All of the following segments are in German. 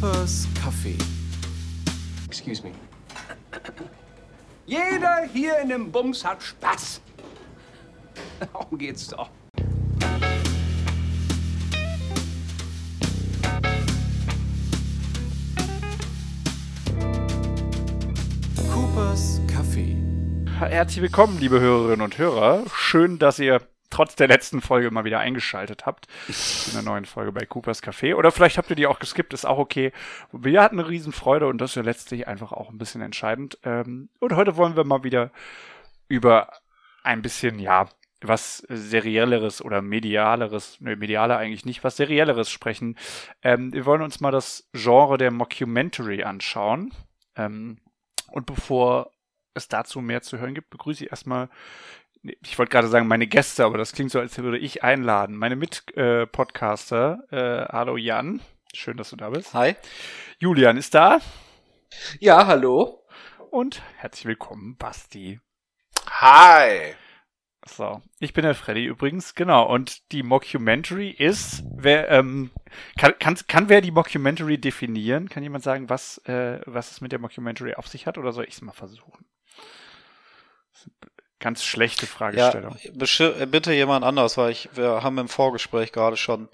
Coopers Café. Excuse me. Jeder hier in dem Bums hat Spaß. Darum geht's doch. Coopers Café. Herzlich willkommen, liebe Hörerinnen und Hörer. Schön, dass ihr trotz der letzten Folge mal wieder eingeschaltet habt in einer neuen Folge bei Coopers Café. Oder vielleicht habt ihr die auch geskippt, ist auch okay. Wir hatten eine Riesenfreude und das ist ja letztlich einfach auch ein bisschen entscheidend. Ähm, Und heute wollen wir mal wieder über ein bisschen, ja, was serielleres oder medialeres, ne, mediale eigentlich nicht, was serielleres sprechen. Ähm, wir wollen uns mal das Genre der Mockumentary anschauen. Ähm, und bevor es dazu mehr zu hören gibt, begrüße ich erstmal, ich wollte gerade sagen meine Gäste, aber das klingt so, als würde ich einladen. Meine Mit-Podcaster, äh, hallo Jan, schön, dass du da bist. Hi. Julian ist da Ja, hallo. und herzlich willkommen, Basti. Hi. So, ich bin der Freddy übrigens, genau. Und die Mockumentary ist, wer, ähm, kann, kann, kann wer die Mockumentary definieren? Kann jemand sagen, was, äh, was es mit der Mockumentary auf sich hat? Oder soll ich es mal versuchen? Das Ganz schlechte Ja, Fragestellung. beschi- äh, bitte jemand anders, weil ich, wir haben im Vorgespräch gerade schon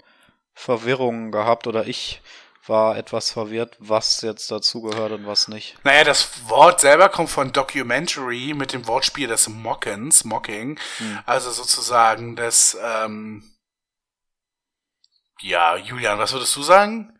Verwirrungen gehabt oder ich war etwas verwirrt, was jetzt dazugehört und was nicht. Naja, das Wort selber kommt von Documentary mit dem Wortspiel des Mockens, Mocking. Also sozusagen des, ähm, ja, Julian, was würdest du sagen?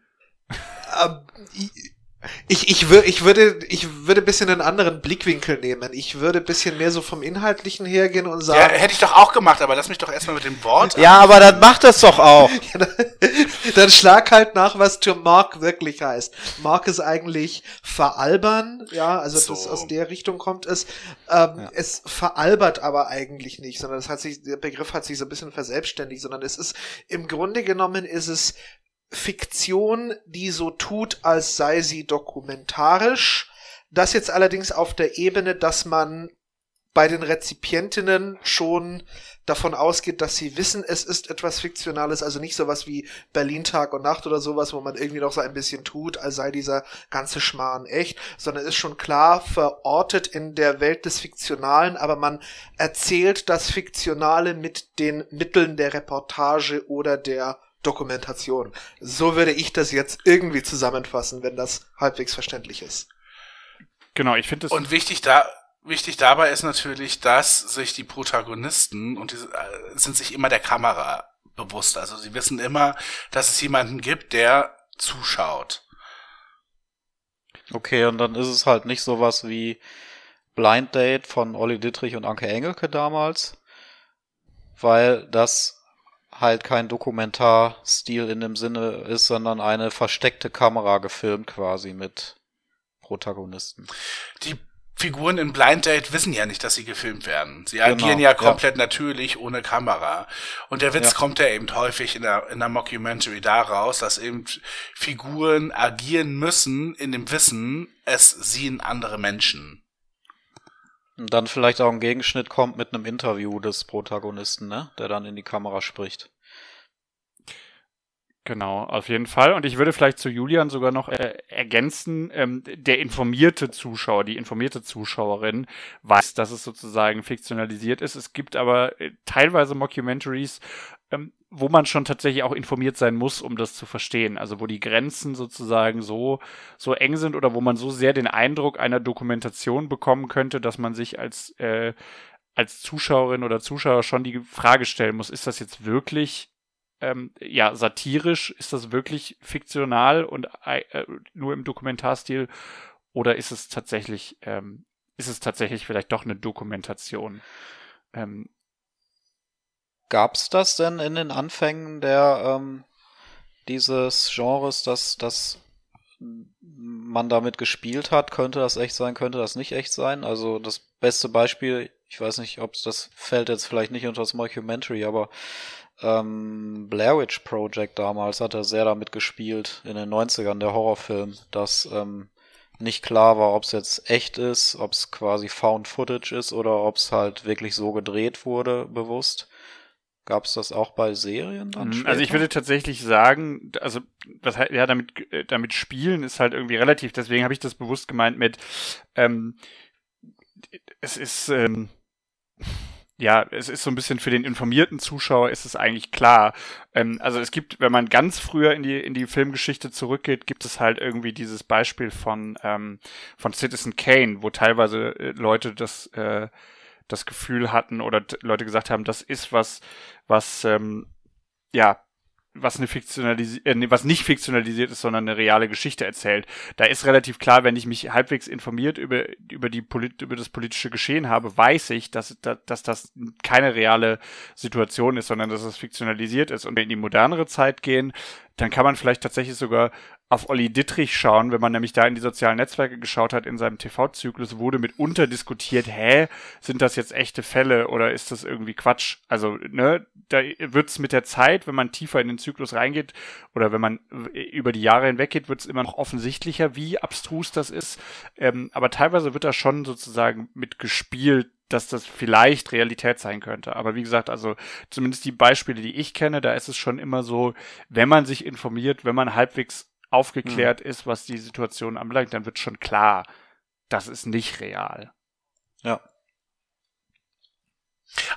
Ich, ich, wür, ich würde ich würde ein bisschen einen anderen Blickwinkel nehmen. Ich würde ein bisschen mehr so vom Inhaltlichen hergehen und Ja, sagen, hätte ich doch auch gemacht, aber lass mich doch erstmal mit dem Wort. Ja, aber dann macht das doch auch. dann schlag halt nach, was to mark wirklich heißt. Mark ist eigentlich veralbern, ja, also das So. aus der Richtung kommt es. Ähm, Es veralbert aber eigentlich nicht, sondern das hat sich, der Begriff hat sich so ein bisschen verselbstständigt, sondern es ist, im Grunde genommen ist es Fiktion, die so tut, als sei sie dokumentarisch. Das jetzt allerdings auf der Ebene, dass man bei den Rezipientinnen schon davon ausgeht, dass sie wissen, es ist etwas Fiktionales, also nicht sowas wie Berlin Tag und Nacht oder sowas, wo man irgendwie noch so ein bisschen tut, als sei dieser ganze Schmarrn echt, sondern ist schon klar verortet in der Welt des Fiktionalen, aber man erzählt das Fiktionale mit den Mitteln der Reportage oder der Dokumentation. So würde ich das jetzt irgendwie zusammenfassen, wenn das halbwegs verständlich ist. Genau, ich finde es. Und wichtig da, wichtig dabei ist natürlich, dass sich die Protagonisten und diese, äh, sind sich immer der Kamera bewusst. Also sie wissen immer, dass es jemanden gibt, der zuschaut. Okay, und dann ist es halt nicht sowas wie Blind Date von Olli Dittrich und Anke Engelke damals, weil das halt kein Dokumentarstil in dem Sinne ist, sondern eine versteckte Kamera gefilmt quasi mit Protagonisten. Die Figuren in Blind Date wissen ja nicht, dass sie gefilmt werden. Sie Genau, agieren ja ja. komplett natürlich ohne Kamera. Und der Witz Ja. kommt ja eben häufig in der, in der Mockumentary daraus, dass eben Figuren agieren müssen in dem Wissen, es sehen andere Menschen. Und dann vielleicht auch ein Gegenschnitt kommt mit einem Interview des Protagonisten, ne? Der dann in die Kamera spricht. Genau, auf jeden Fall. Und ich würde vielleicht zu Julian sogar noch äh, ergänzen, ähm, der informierte Zuschauer, die informierte Zuschauerin weiß, dass es sozusagen fiktionalisiert ist. Es gibt aber äh, teilweise Mockumentaries, ähm, wo man schon tatsächlich auch informiert sein muss, um das zu verstehen. Also wo die Grenzen sozusagen so, so eng sind oder wo man so sehr den Eindruck einer Dokumentation bekommen könnte, dass man sich als, äh, als Zuschauerin oder Zuschauer schon die Frage stellen muss, ist das jetzt wirklich ähm, ja, satirisch? Ist das wirklich fiktional und äh, nur im Dokumentarstil? Oder ist es tatsächlich, ähm, ist es tatsächlich vielleicht doch eine Dokumentation? Ähm, Gab's das denn in den Anfängen der ähm, dieses Genres, dass, dass man damit gespielt hat? Könnte das echt sein, könnte das nicht echt sein? Also das beste Beispiel, ich weiß nicht, ob das fällt jetzt vielleicht nicht unter das Mockumentary, aber ähm, Blair Witch Project damals hat er sehr damit gespielt, in den 90ern, der Horrorfilm, dass ähm, nicht klar war, ob es jetzt echt ist, ob es quasi Found Footage ist oder ob es halt wirklich so gedreht wurde, bewusst. Gab es das auch bei Serien dann? Mhm, also ich würde tatsächlich sagen, also was ja damit äh, damit spielen ist halt irgendwie relativ. Deswegen habe ich das bewusst gemeint mit ähm, es ist ähm, ja, es ist so ein bisschen für den informierten Zuschauer ist es eigentlich klar. Ähm, also es gibt, wenn man ganz früher in die in die Filmgeschichte zurückgeht, gibt es halt irgendwie dieses Beispiel von ähm, von Citizen Kane, wo teilweise äh, Leute das äh, das Gefühl hatten oder Leute gesagt haben, das ist was, was ähm, ja was eine fiktionalisiert, äh, was nicht fiktionalisiert ist, sondern eine reale Geschichte erzählt. Da ist relativ klar, wenn ich mich halbwegs informiert über über die Polit über das politische Geschehen habe, weiß ich, dass, dass, dass das keine reale Situation ist, sondern dass es fiktionalisiert ist. Und wenn wir in die modernere Zeit gehen, dann kann man vielleicht tatsächlich sogar auf Olli Dittrich schauen, wenn man nämlich da in die sozialen Netzwerke geschaut hat in seinem TV-Zyklus, wurde mitunter diskutiert, hä, sind das jetzt echte Fälle oder ist das irgendwie Quatsch? Also, ne, da wird's mit der Zeit, wenn man tiefer in den Zyklus reingeht oder wenn man über die Jahre hinweg geht, wird's immer noch offensichtlicher, wie abstrus das ist. Ähm, aber teilweise wird da schon sozusagen mitgespielt, dass das vielleicht Realität sein könnte. Aber wie gesagt, also zumindest die Beispiele, die ich kenne, da ist es schon immer so, wenn man sich informiert, wenn man halbwegs aufgeklärt mhm. ist, was die Situation anbelangt, dann wird schon klar, das ist nicht real. Ja.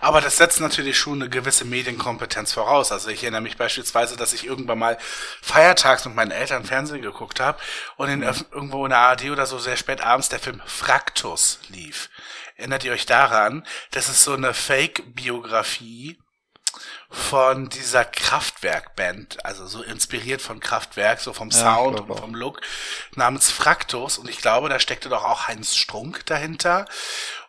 Aber das setzt natürlich schon eine gewisse Medienkompetenz voraus. Also ich erinnere mich beispielsweise, dass ich irgendwann mal feiertags mit meinen Eltern Fernsehen geguckt habe und in, mhm. irgendwo in der ARD oder so sehr spät abends der Film Fraktus lief. Erinnert ihr euch daran? Das ist so eine Fake-Biografie von dieser Kraftwerk-Band, also so inspiriert von Kraftwerk, so vom Sound ja, und vom Look, namens Fraktus. Und ich glaube, da steckte doch auch Heinz Strunk dahinter.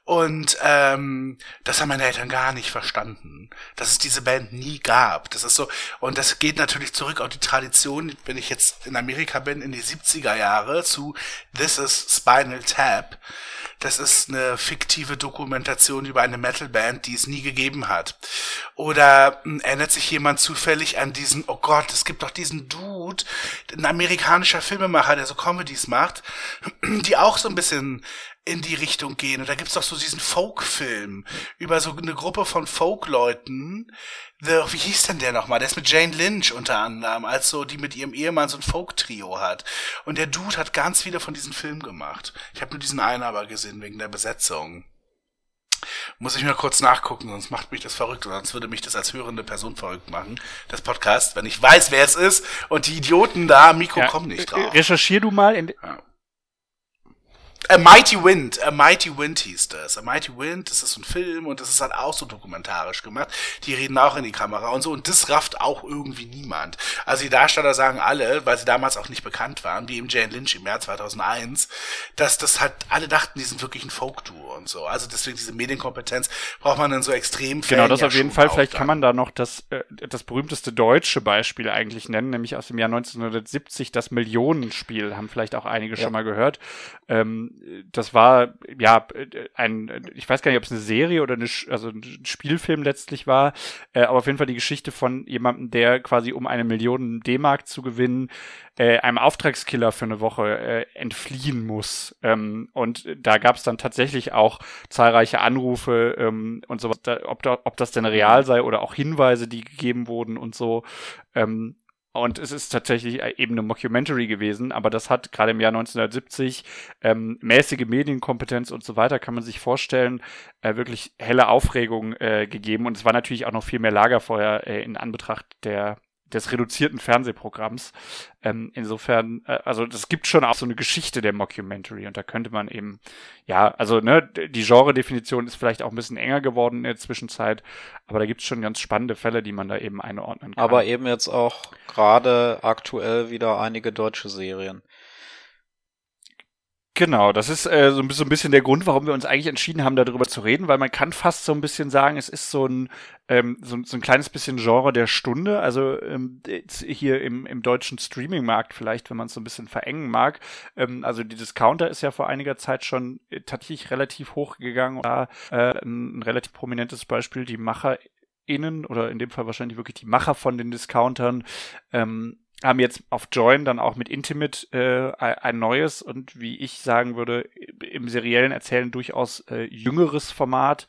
Und ähm, das haben meine Eltern gar nicht verstanden, dass es diese Band nie gab. Das ist so, und das geht natürlich zurück auf die Tradition, wenn ich jetzt in Amerika bin, in die 70er Jahre zu This is Spinal Tap das ist eine fiktive Dokumentation über eine Metalband, die es nie gegeben hat. Oder hm, erinnert sich jemand zufällig an diesen, oh Gott, es gibt doch diesen Dude, ein amerikanischer Filmemacher, der so Comedies macht, die auch so ein bisschen in die Richtung gehen. Und da gibt's doch so diesen Folk-Film über so eine Gruppe von Folk-Leuten. Wie hieß denn der nochmal? Der ist mit Jane Lynch unter anderem, als so die mit ihrem Ehemann so ein Folk-Trio hat. Und der Dude hat ganz viele von diesen Filmen gemacht. Ich habe nur diesen einen aber gesehen wegen der Besetzung. Muss ich mir kurz nachgucken, sonst macht mich das verrückt, sonst würde mich das als hörende Person verrückt machen, das Podcast, wenn ich weiß, wer es ist und die Idioten da am Mikro ja, kommen nicht drauf. Recherchier du mal in, ja. A Mighty Wind, A Mighty Wind hieß das. A Mighty Wind, das ist so ein Film und das ist halt auch so dokumentarisch gemacht. Die reden auch in die Kamera und so und das rafft auch irgendwie niemand. Also die Darsteller sagen alle, weil sie damals auch nicht bekannt waren, wie im Jane Lynch im Jahr 2001, dass das halt alle dachten, die sind wirklich ein Folk-Duo und so. Also deswegen diese Medienkompetenz braucht man in so extrem Genau, das ja auf jeden Fall. Vielleicht dann. kann man da noch das, äh, das berühmteste deutsche Beispiel eigentlich nennen, nämlich aus dem Jahr 1970, das Millionenspiel, haben vielleicht auch einige ja. schon mal gehört. Ähm, das war ja ein, ich weiß gar nicht, ob es eine Serie oder eine, also ein Spielfilm letztlich war, äh, aber auf jeden Fall die Geschichte von jemandem, der quasi um eine Million D-Mark zu gewinnen, äh, einem Auftragskiller für eine Woche äh, entfliehen muss. Ähm, und da gab es dann tatsächlich auch zahlreiche Anrufe ähm, und so, ob, da, ob das denn real sei oder auch Hinweise, die gegeben wurden und so. Ähm, und es ist tatsächlich äh, eben eine Mockumentary gewesen, aber das hat gerade im Jahr 1970 ähm, mäßige Medienkompetenz und so weiter, kann man sich vorstellen, äh, wirklich helle Aufregung äh, gegeben. Und es war natürlich auch noch viel mehr Lagerfeuer äh, in Anbetracht der des reduzierten Fernsehprogramms. Ähm, insofern, äh, also das gibt schon auch so eine Geschichte der Mockumentary und da könnte man eben, ja, also ne, die Genre-Definition ist vielleicht auch ein bisschen enger geworden in der Zwischenzeit, aber da gibt es schon ganz spannende Fälle, die man da eben einordnen kann. Aber eben jetzt auch gerade aktuell wieder einige deutsche Serien. Genau, das ist äh, so, ein bisschen der Grund, warum wir uns eigentlich entschieden haben, darüber zu reden, weil man kann fast so ein bisschen sagen, es ist so ein, ähm, so, so ein kleines bisschen Genre der Stunde. Also ähm, hier im, im deutschen Streaming-Markt vielleicht, wenn man es so ein bisschen verengen mag. Ähm, also die Discounter ist ja vor einiger Zeit schon äh, tatsächlich relativ hochgegangen. Da äh, ein, ein relativ prominentes Beispiel, die MacherInnen oder in dem Fall wahrscheinlich wirklich die Macher von den Discountern ähm, haben jetzt auf Join dann auch mit Intimate äh, ein neues und wie ich sagen würde, im seriellen Erzählen durchaus äh, jüngeres Format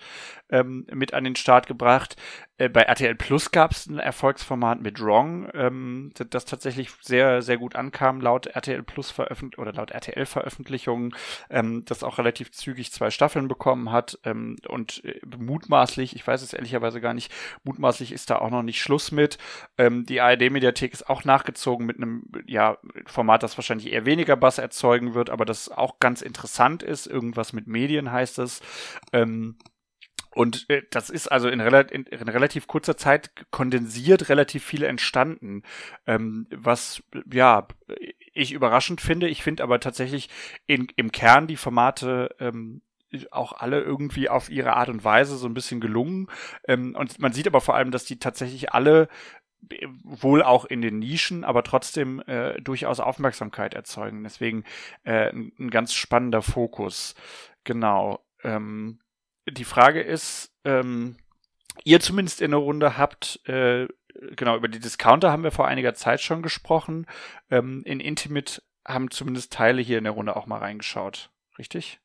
ähm, mit an den Start gebracht. Äh, bei RTL Plus gab es ein Erfolgsformat mit Wrong, ähm, das tatsächlich sehr, sehr gut ankam, laut RTL Plus veröffentlicht oder laut RTL Veröffentlichungen, ähm, das auch relativ zügig zwei Staffeln bekommen hat ähm, und äh, mutmaßlich, ich weiß es ehrlicherweise gar nicht, mutmaßlich ist da auch noch nicht Schluss mit. Ähm, die ARD-Mediathek ist auch nachgezogen mit einem ja, Format, das wahrscheinlich eher weniger Bass erzeugen wird, aber das auch ganz interessant ist. Irgendwas mit Medien heißt es. Ähm, und äh, das ist also in, rela in, in, relativ kurzer Zeit kondensiert relativ viel entstanden, ähm, was ja ich überraschend finde. Ich finde aber tatsächlich in, im Kern die Formate ähm, auch alle irgendwie auf ihre Art und Weise so ein bisschen gelungen. Ähm, und man sieht aber vor allem, dass die tatsächlich alle äh, wohl auch in den Nischen, aber trotzdem äh, durchaus Aufmerksamkeit erzeugen. Deswegen äh, ein, ein ganz spannender Fokus. Genau. Ähm, die Frage ist, ähm, ihr zumindest in der Runde habt, äh, genau, über die Discounter haben wir vor einiger Zeit schon gesprochen. Ähm, in Intimate haben zumindest Teile hier in der Runde auch mal reingeschaut. Richtig?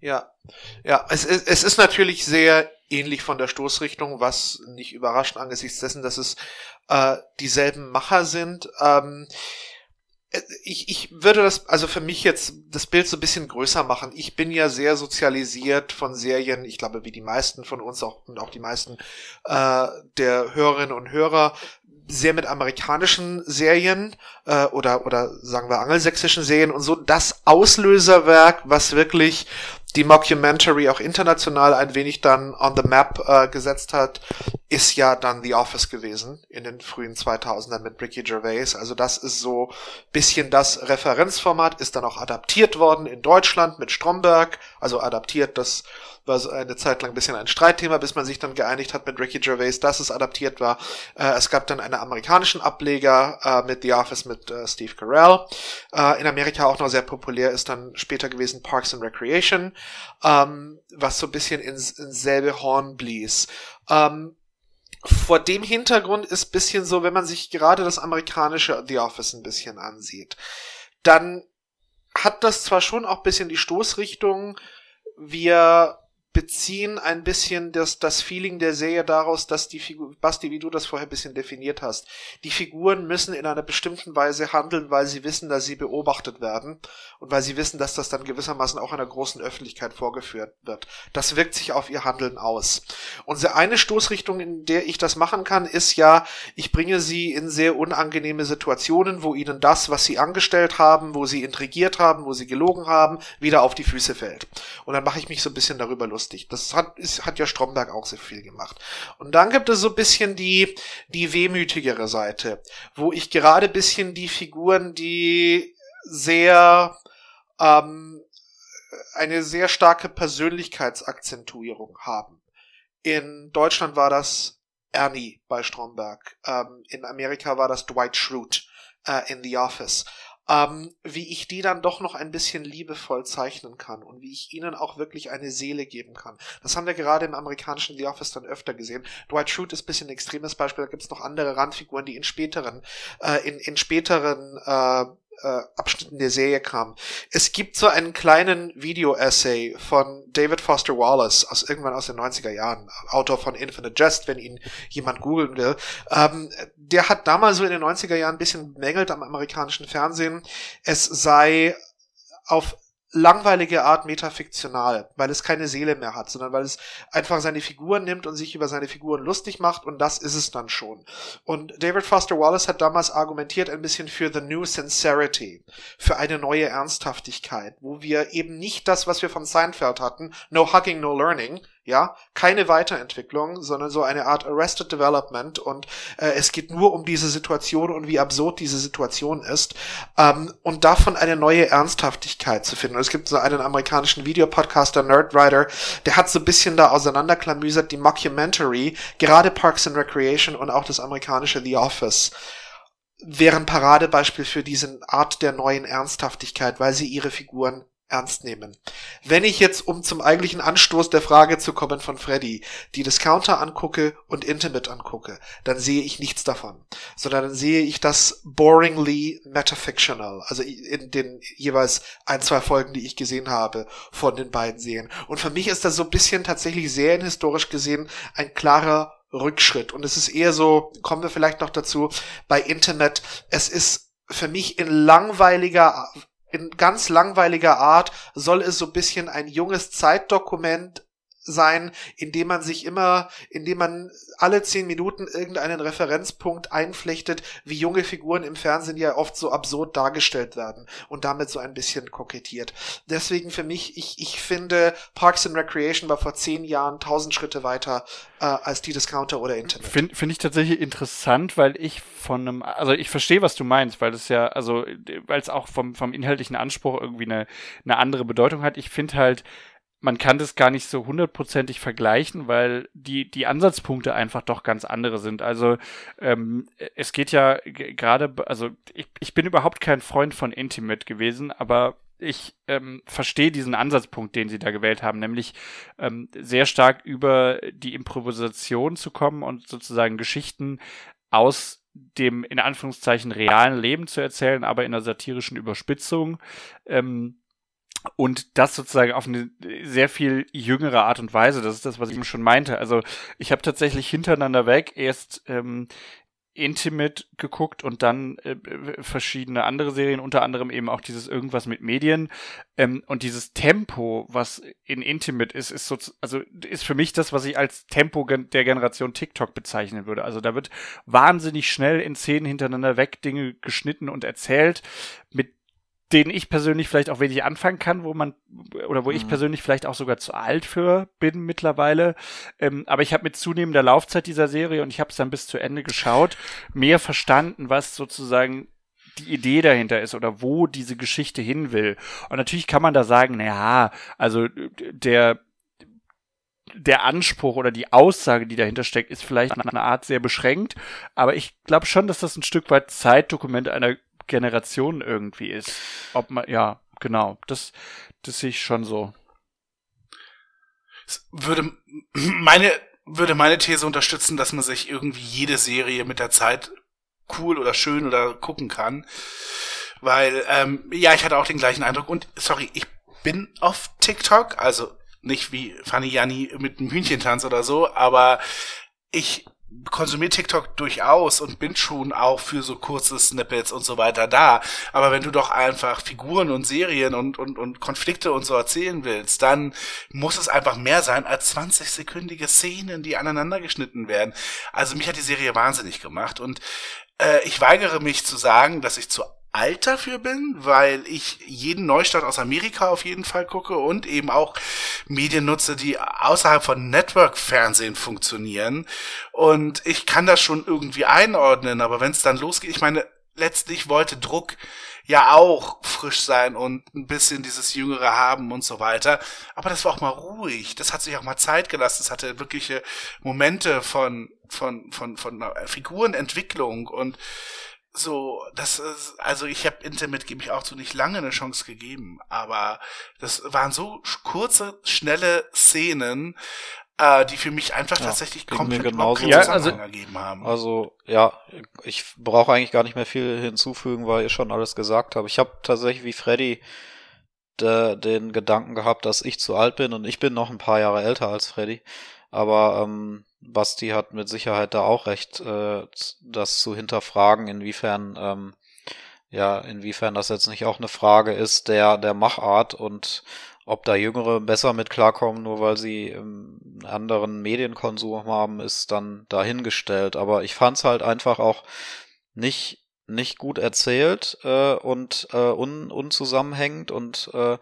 Ja, ja, es, es, es ist natürlich sehr ähnlich von der Stoßrichtung, was nicht überrascht angesichts dessen, dass es äh, dieselben Macher sind. Ähm, äh, ich, ich würde das, also für mich jetzt das Bild so ein bisschen größer machen. Ich bin ja sehr sozialisiert von Serien, ich glaube, wie die meisten von uns auch und auch die meisten äh, der Hörerinnen und Hörer, sehr mit amerikanischen Serien äh, oder oder sagen wir angelsächsischen Serien und so das Auslöserwerk, was wirklich die Mockumentary auch international ein wenig dann on the map äh, gesetzt hat, ist ja dann The Office gewesen in den frühen 2000ern mit Ricky Gervais. Also das ist so bisschen das Referenzformat, ist dann auch adaptiert worden in Deutschland mit Stromberg, also adaptiert, das war eine Zeit lang ein bisschen ein Streitthema, bis man sich dann geeinigt hat mit Ricky Gervais, dass es adaptiert war. Äh, es gab dann einen amerikanischen Ableger äh, mit The Office mit äh, Steve Carell. Äh, in Amerika auch noch sehr populär ist dann später gewesen Parks and Recreation, ähm, was so ein bisschen ins, ins selbe Horn blies. Ähm, vor dem Hintergrund ist bisschen so, wenn man sich gerade das amerikanische The Office ein bisschen ansieht, dann hat das zwar schon auch bisschen die Stoßrichtung, wir beziehen ein bisschen das, das Feeling der Serie daraus, dass die Figur, Basti, wie du das vorher ein bisschen definiert hast, die Figuren müssen in einer bestimmten Weise handeln, weil sie wissen, dass sie beobachtet werden und weil sie wissen, dass das dann gewissermaßen auch einer großen Öffentlichkeit vorgeführt wird. Das wirkt sich auf ihr Handeln aus. Unsere eine Stoßrichtung, in der ich das machen kann, ist ja, ich bringe sie in sehr unangenehme Situationen, wo ihnen das, was sie angestellt haben, wo sie intrigiert haben, wo sie gelogen haben, wieder auf die Füße fällt. Und dann mache ich mich so ein bisschen darüber lustig lustig. Das hat, ist, hat ja Stromberg auch sehr viel gemacht. Und dann gibt es so ein bisschen die, die wehmütigere Seite, wo ich gerade bisschen die Figuren, die sehr, ähm, eine sehr starke Persönlichkeitsakzentuierung haben. In Deutschland war das Ernie bei Stromberg. Ähm, in Amerika war das Dwight Schrute äh, in The Office ähm, wie ich die dann doch noch ein bisschen liebevoll zeichnen kann und wie ich ihnen auch wirklich eine Seele geben kann. Das haben wir gerade im amerikanischen The Office dann öfter gesehen. Dwight Schrute ist ein bisschen ein extremes Beispiel, da gibt es noch andere Randfiguren, die in späteren, äh, in, in späteren äh, äh, Abschnitten der Serie kam. Es gibt so einen kleinen Video-Essay von David Foster Wallace aus irgendwann aus den 90er Jahren, Autor von Infinite Jest, wenn ihn jemand googeln will. Ähm, der hat damals so in den 90er Jahren ein bisschen bemängelt am amerikanischen Fernsehen, es sei auf langweilige Art metafiktional, weil es keine Seele mehr hat, sondern weil es einfach seine Figuren nimmt und sich über seine Figuren lustig macht und das ist es dann schon. Und David Foster Wallace hat damals argumentiert ein bisschen für the new sincerity, für eine neue Ernsthaftigkeit, wo wir eben nicht das, was wir von Seinfeld hatten, no hugging, no learning, ja, keine Weiterentwicklung, sondern so eine Art Arrested Development und äh, es geht nur um diese Situation und wie absurd diese Situation ist ähm, und davon eine neue Ernsthaftigkeit zu finden. Und es gibt so einen amerikanischen Videopodcaster, Nerdwriter, der hat so ein bisschen da auseinanderklamüsert die Mockumentary, gerade Parks and Recreation und auch das amerikanische The Office wären Paradebeispiel für diese Art der neuen Ernsthaftigkeit, weil sie ihre Figuren ernst nehmen. Wenn ich jetzt, um zum eigentlichen Anstoß der Frage zu kommen von Freddy, die Discounter angucke und Intimate angucke, dann sehe ich nichts davon, sondern dann sehe ich das boringly metafictional, also in den jeweils ein, zwei Folgen, die ich gesehen habe von den beiden Serien. Und für mich ist das so ein bisschen tatsächlich sehr historisch gesehen ein klarer Rückschritt. Und es ist eher so, kommen wir vielleicht noch dazu, bei Intimate, es ist für mich in langweiliger in ganz langweiliger Art soll es so ein bisschen ein junges Zeitdokument sein, indem man sich immer, indem man alle zehn Minuten irgendeinen Referenzpunkt einflechtet, wie junge Figuren im Fernsehen ja oft so absurd dargestellt werden und damit so ein bisschen kokettiert. Deswegen für mich, ich, ich finde, Parks and Recreation war vor zehn Jahren tausend Schritte weiter äh, als die Discounter oder Internet. Finde find ich tatsächlich interessant, weil ich von einem, also ich verstehe, was du meinst, weil es ja, also, weil es auch vom, vom inhaltlichen Anspruch irgendwie eine, eine andere Bedeutung hat. Ich finde halt, man kann das gar nicht so hundertprozentig vergleichen, weil die, die Ansatzpunkte einfach doch ganz andere sind. Also ähm, es geht ja gerade, also ich, ich bin überhaupt kein Freund von Intimate gewesen, aber ich ähm, verstehe diesen Ansatzpunkt, den sie da gewählt haben, nämlich ähm, sehr stark über die Improvisation zu kommen und sozusagen Geschichten aus dem in Anführungszeichen realen Leben zu erzählen, aber in einer satirischen Überspitzung. Ähm, und das sozusagen auf eine sehr viel jüngere Art und Weise. Das ist das, was ich eben schon meinte. Also ich habe tatsächlich hintereinander weg erst ähm, Intimate geguckt und dann äh, verschiedene andere Serien, unter anderem eben auch dieses irgendwas mit Medien. Ähm, und dieses Tempo, was in Intimate ist, ist so, also ist für mich das, was ich als Tempo der Generation TikTok bezeichnen würde. Also da wird wahnsinnig schnell in Szenen hintereinander weg Dinge geschnitten und erzählt mit denen ich persönlich vielleicht auch wenig anfangen kann, wo man oder wo mhm. ich persönlich vielleicht auch sogar zu alt für bin mittlerweile. Ähm, aber ich habe mit zunehmender Laufzeit dieser Serie und ich habe es dann bis zu Ende geschaut, mehr verstanden, was sozusagen die Idee dahinter ist oder wo diese Geschichte hin will. Und natürlich kann man da sagen, na ja, also der der Anspruch oder die Aussage, die dahinter steckt, ist vielleicht in einer Art sehr beschränkt, aber ich glaube schon, dass das ein Stück weit Zeitdokument einer Generation irgendwie ist. Ob man, ja, genau. Das, das sehe ich schon so. würde meine, würde meine These unterstützen, dass man sich irgendwie jede Serie mit der Zeit cool oder schön oder gucken kann. Weil, ähm, ja, ich hatte auch den gleichen Eindruck. Und sorry, ich bin auf TikTok, also nicht wie Fanny Janni mit einem Hühnchentanz oder so, aber ich konsumiere TikTok durchaus und bin schon auch für so kurze Snippets und so weiter da. Aber wenn du doch einfach Figuren und Serien und, und, und Konflikte und so erzählen willst, dann muss es einfach mehr sein als 20-sekündige Szenen, die aneinander geschnitten werden. Also mich hat die Serie wahnsinnig gemacht und äh, ich weigere mich zu sagen, dass ich zu alt dafür bin, weil ich jeden Neustart aus Amerika auf jeden Fall gucke und eben auch Medien nutze, die außerhalb von Network-Fernsehen funktionieren. Und ich kann das schon irgendwie einordnen, aber wenn es dann losgeht, ich meine, letztlich wollte Druck ja auch frisch sein und ein bisschen dieses Jüngere haben und so weiter. Aber das war auch mal ruhig. Das hat sich auch mal Zeit gelassen. Es hatte wirkliche Momente von, von, von, von Figurenentwicklung und so, das ist, also ich habe Intimate gebe ich auch so nicht lange eine Chance gegeben, aber das waren so kurze, schnelle Szenen, äh, die für mich einfach ja, tatsächlich komplett genauso ja, also, ergeben haben. Also ja, ich brauche eigentlich gar nicht mehr viel hinzufügen, weil ihr schon alles gesagt habt. Ich habe tatsächlich wie Freddy de, den Gedanken gehabt, dass ich zu alt bin und ich bin noch ein paar Jahre älter als Freddy. Aber ähm, Basti hat mit Sicherheit da auch recht, äh, das zu hinterfragen, inwiefern, ähm, ja, inwiefern das jetzt nicht auch eine Frage ist der, der Machart und ob da Jüngere besser mit klarkommen, nur weil sie ähm, anderen Medienkonsum haben, ist dann dahingestellt. Aber ich fand's halt einfach auch nicht nicht gut erzählt äh, und äh, un, unzusammenhängend und äh,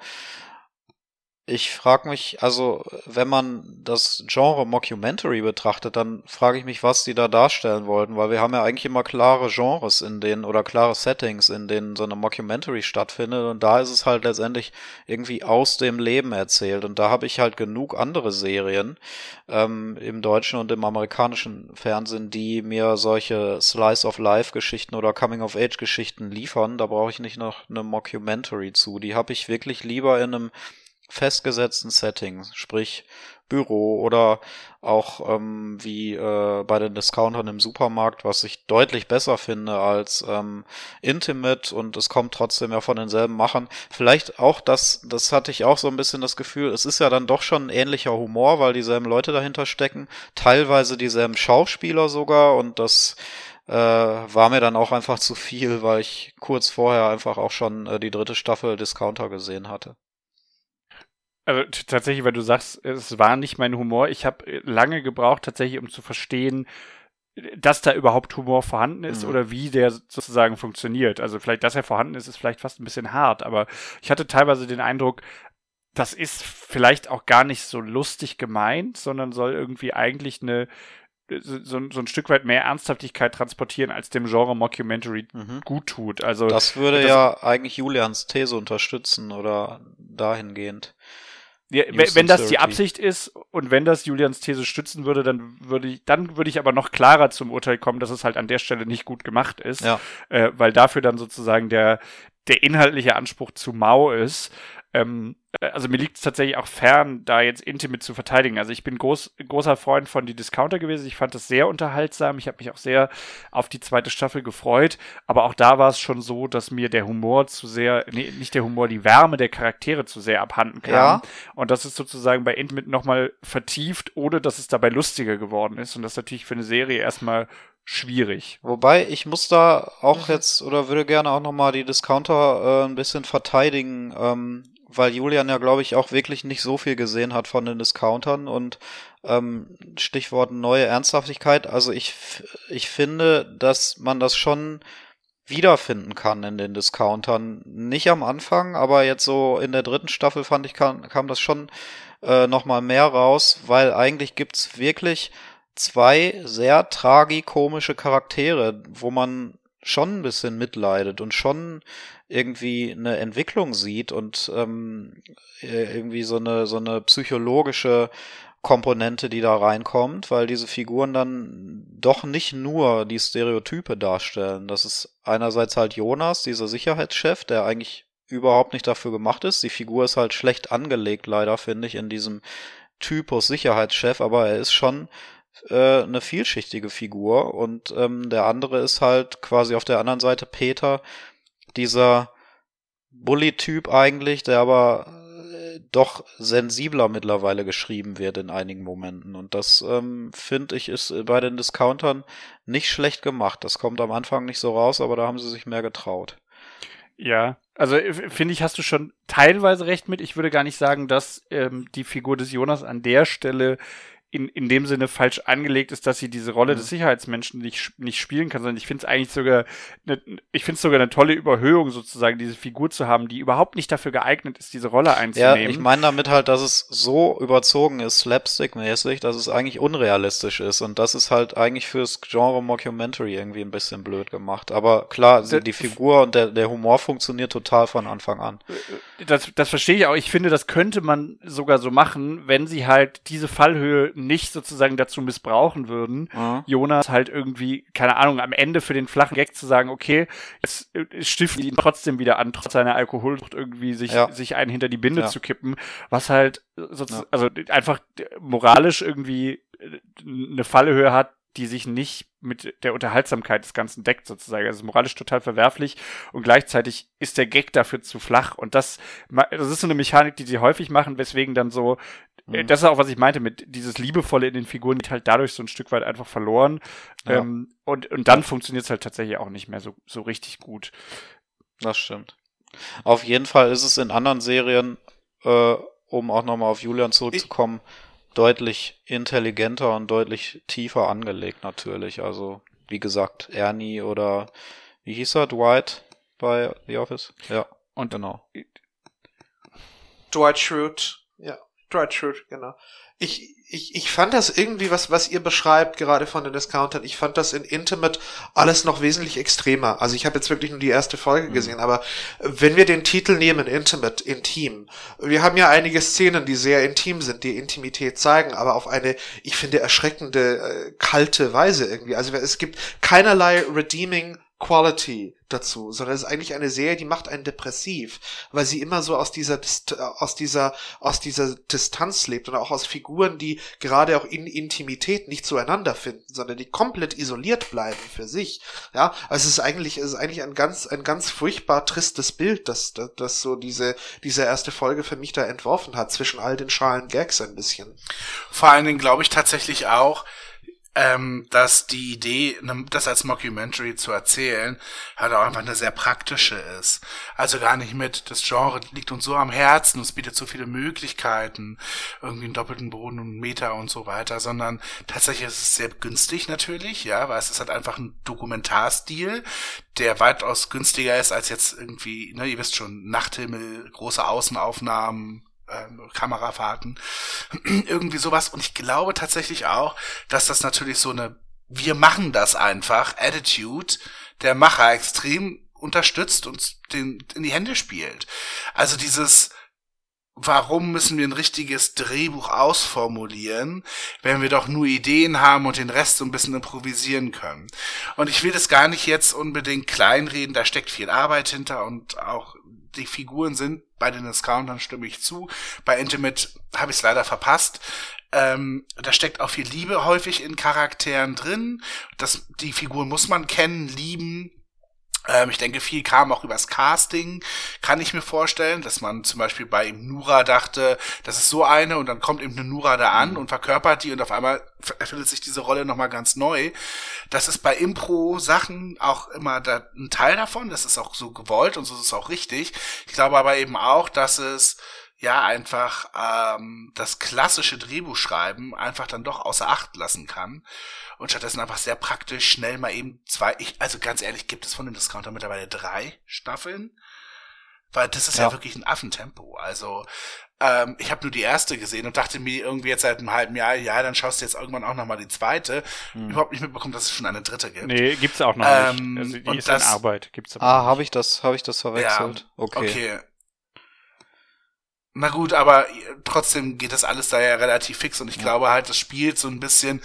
ich frage mich, also wenn man das Genre Mockumentary betrachtet, dann frage ich mich, was die da darstellen wollten, weil wir haben ja eigentlich immer klare Genres in denen oder klare Settings, in denen so eine Mockumentary stattfindet und da ist es halt letztendlich irgendwie aus dem Leben erzählt und da habe ich halt genug andere Serien ähm, im deutschen und im amerikanischen Fernsehen, die mir solche Slice of Life Geschichten oder Coming of Age Geschichten liefern. Da brauche ich nicht noch eine Mockumentary zu. Die habe ich wirklich lieber in einem festgesetzten Settings, sprich Büro oder auch ähm, wie äh, bei den Discountern im Supermarkt, was ich deutlich besser finde als ähm, Intimate und es kommt trotzdem ja von denselben Machern. Vielleicht auch das, das hatte ich auch so ein bisschen das Gefühl, es ist ja dann doch schon ein ähnlicher Humor, weil dieselben Leute dahinter stecken, teilweise dieselben Schauspieler sogar und das äh, war mir dann auch einfach zu viel, weil ich kurz vorher einfach auch schon äh, die dritte Staffel Discounter gesehen hatte. Also tatsächlich, weil du sagst, es war nicht mein Humor. Ich habe äh, lange gebraucht, tatsächlich, um zu verstehen, dass da überhaupt Humor vorhanden ist mhm. oder wie der sozusagen funktioniert. Also vielleicht, dass er vorhanden ist, ist vielleicht fast ein bisschen hart, aber ich hatte teilweise den Eindruck, das ist vielleicht auch gar nicht so lustig gemeint, sondern soll irgendwie eigentlich eine so, so ein Stück weit mehr Ernsthaftigkeit transportieren, als dem Genre Mockumentary mhm. gut tut. Also das würde das, ja eigentlich Julians These unterstützen oder dahingehend. Ja, wenn das die Absicht ist und wenn das Julians These stützen würde, dann würde ich, dann würde ich aber noch klarer zum Urteil kommen, dass es halt an der Stelle nicht gut gemacht ist, ja. äh, weil dafür dann sozusagen der der inhaltliche Anspruch zu mau ist. Ähm, äh, also mir liegt es tatsächlich auch fern, da jetzt Intimate zu verteidigen. Also ich bin groß, großer Freund von die Discounter gewesen. Ich fand das sehr unterhaltsam. Ich habe mich auch sehr auf die zweite Staffel gefreut. Aber auch da war es schon so, dass mir der Humor zu sehr, nee, nicht der Humor, die Wärme der Charaktere zu sehr abhanden kam. Ja. Und das ist sozusagen bei Intimate nochmal vertieft, ohne dass es dabei lustiger geworden ist. Und das ist natürlich für eine Serie erstmal schwierig. Wobei ich muss da auch jetzt oder würde gerne auch nochmal die Discounter äh, ein bisschen verteidigen. Ähm, weil Julian ja, glaube ich, auch wirklich nicht so viel gesehen hat von den Discountern und ähm, Stichwort neue Ernsthaftigkeit. Also ich, ich finde, dass man das schon wiederfinden kann in den Discountern. Nicht am Anfang, aber jetzt so in der dritten Staffel fand ich, kam, kam das schon äh, nochmal mehr raus, weil eigentlich gibt's wirklich zwei sehr tragikomische Charaktere, wo man schon ein bisschen mitleidet und schon irgendwie eine Entwicklung sieht und ähm, äh, irgendwie so eine so eine psychologische Komponente, die da reinkommt, weil diese Figuren dann doch nicht nur die Stereotype darstellen. Das ist einerseits halt Jonas, dieser Sicherheitschef, der eigentlich überhaupt nicht dafür gemacht ist. Die Figur ist halt schlecht angelegt, leider, finde ich, in diesem Typus Sicherheitschef, aber er ist schon äh, eine vielschichtige Figur und ähm, der andere ist halt quasi auf der anderen Seite Peter, dieser Bully-Typ eigentlich, der aber äh, doch sensibler mittlerweile geschrieben wird in einigen Momenten. Und das, ähm, finde ich, ist bei den Discountern nicht schlecht gemacht. Das kommt am Anfang nicht so raus, aber da haben sie sich mehr getraut. Ja, also finde ich, hast du schon teilweise recht mit. Ich würde gar nicht sagen, dass ähm, die Figur des Jonas an der Stelle in, in dem Sinne falsch angelegt ist, dass sie diese Rolle mhm. des Sicherheitsmenschen nicht, nicht spielen kann, sondern ich finde es eigentlich sogar, ne, ich finde es sogar eine tolle Überhöhung sozusagen, diese Figur zu haben, die überhaupt nicht dafür geeignet ist, diese Rolle einzunehmen. Ja, ich meine damit halt, dass es so überzogen ist, slapstick-mäßig, dass es eigentlich unrealistisch ist und das ist halt eigentlich fürs Genre Mockumentary irgendwie ein bisschen blöd gemacht. Aber klar, die, die Figur und der, der Humor funktioniert total von Anfang an. Das, das verstehe ich auch. Ich finde, das könnte man sogar so machen, wenn sie halt diese Fallhöhe nicht sozusagen dazu missbrauchen würden, mhm. Jonas halt irgendwie, keine Ahnung, am Ende für den flachen Gag zu sagen, okay, jetzt äh, stiften ihn trotzdem wieder an, trotz seiner Alkoholsucht irgendwie sich, ja. sich einen hinter die Binde ja. zu kippen, was halt sozusagen, also einfach moralisch irgendwie äh, eine Fallhöhe hat, die sich nicht mit der Unterhaltsamkeit des Ganzen deckt, sozusagen. Also moralisch total verwerflich und gleichzeitig ist der Gag dafür zu flach. Und das, das ist so eine Mechanik, die sie häufig machen, weswegen dann so, mhm. das ist auch, was ich meinte, mit dieses Liebevolle in den Figuren geht halt dadurch so ein Stück weit einfach verloren. Ja. Ähm, und, und dann funktioniert es halt tatsächlich auch nicht mehr so, so richtig gut. Das stimmt. Auf jeden Fall ist es in anderen Serien, äh, um auch nochmal auf Julian zurückzukommen, ich deutlich intelligenter und deutlich tiefer angelegt natürlich. Also, wie gesagt, Ernie oder wie hieß er, Dwight bei The Office? Ja, und genau. Dwight Schrute Ja, Dried Shirt, genau. Ich, ich, ich fand das irgendwie, was, was ihr beschreibt, gerade von den Discountern, ich fand das in Intimate alles noch wesentlich extremer. Also ich habe jetzt wirklich nur die erste Folge mhm. gesehen, aber wenn wir den Titel nehmen, Intimate, intim, wir haben ja einige Szenen, die sehr intim sind, die Intimität zeigen, aber auf eine, ich finde, erschreckende, äh, kalte Weise irgendwie. Also es gibt keinerlei redeeming Quality dazu, sondern es ist eigentlich eine Serie, die macht einen depressiv, weil sie immer so aus dieser aus dieser aus dieser Distanz lebt und auch aus Figuren, die gerade auch in Intimität nicht zueinander finden, sondern die komplett isoliert bleiben für sich. Ja, also es ist eigentlich es ist eigentlich ein ganz ein ganz furchtbar tristes Bild, das das, das so diese diese erste Folge für mich da entworfen hat zwischen all den schalen Gags ein bisschen. Vor allen Dingen glaube ich tatsächlich auch, ähm, dass die Idee, ne, das als Mockumentary zu erzählen, halt auch einfach eine sehr praktische ist. Also gar nicht mit, das Genre liegt uns so am Herzen, es bietet so viele Möglichkeiten, irgendwie einen doppelten Boden und Meter und so weiter, sondern tatsächlich ist es sehr günstig natürlich, ja, weil es ist halt einfach ein Dokumentarstil, der weitaus günstiger ist als jetzt irgendwie, ne, ihr wisst schon, Nachthimmel, große Außenaufnahmen, ähm, Kamerafahrten, irgendwie sowas. Und ich glaube tatsächlich auch, dass das natürlich so eine wir machen das einfach Attitude der Macher extrem unterstützt und den in die Hände spielt. Also dieses Warum müssen wir ein richtiges Drehbuch ausformulieren, wenn wir doch nur Ideen haben und den Rest so ein bisschen improvisieren können? Und ich will das gar nicht jetzt unbedingt kleinreden, da steckt viel Arbeit hinter und auch die Figuren sind bei den Discountern stimme ich zu. Bei Intimate habe ich es leider verpasst. Ähm, da steckt auch viel Liebe häufig in Charakteren drin. Das, die Figuren muss man kennen, lieben. Ähm, ich denke, viel kam auch übers Casting, kann ich mir vorstellen, dass man zum Beispiel bei Nura dachte, das ist so eine und dann kommt eben eine Nura da an mhm. und verkörpert die und auf einmal erfindet sich diese Rolle nochmal ganz neu. Das ist bei Impro-Sachen auch immer da, ein Teil davon, das ist auch so gewollt und so ist es auch richtig. Ich glaube aber eben auch, dass es ja einfach ähm, das klassische Drehbuchschreiben einfach dann doch außer Acht lassen kann und stattdessen einfach sehr praktisch schnell mal eben zwei, ich, also ganz ehrlich, gibt es von dem Discounter mittlerweile drei Staffeln? Weil das ist ja, ja wirklich ein Affentempo. Also ähm, ich habe nur die erste gesehen und dachte mir irgendwie jetzt seit einem halben Jahr, ja, dann schaust du jetzt irgendwann auch noch mal die zweite. Hm. Überhaupt nicht mitbekommen, dass es schon eine dritte gibt. Nee, gibt's auch noch ähm, nicht. Also die ist das, in Arbeit. Gibt's ah, habe ich das, habe ich das verwechselt? Ja, okay. okay. Na gut, aber trotzdem geht das alles da ja relativ fix und ich ja. glaube halt, das spielt so ein bisschen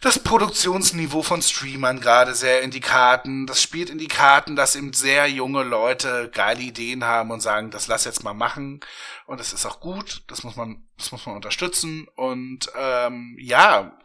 das Produktionsniveau von Streamern gerade sehr in die Karten. Das spielt in die Karten, dass eben sehr junge Leute geile Ideen haben und sagen, das lass jetzt mal machen. Und das ist auch gut. Das muss man, das muss man unterstützen. Und ähm, ja,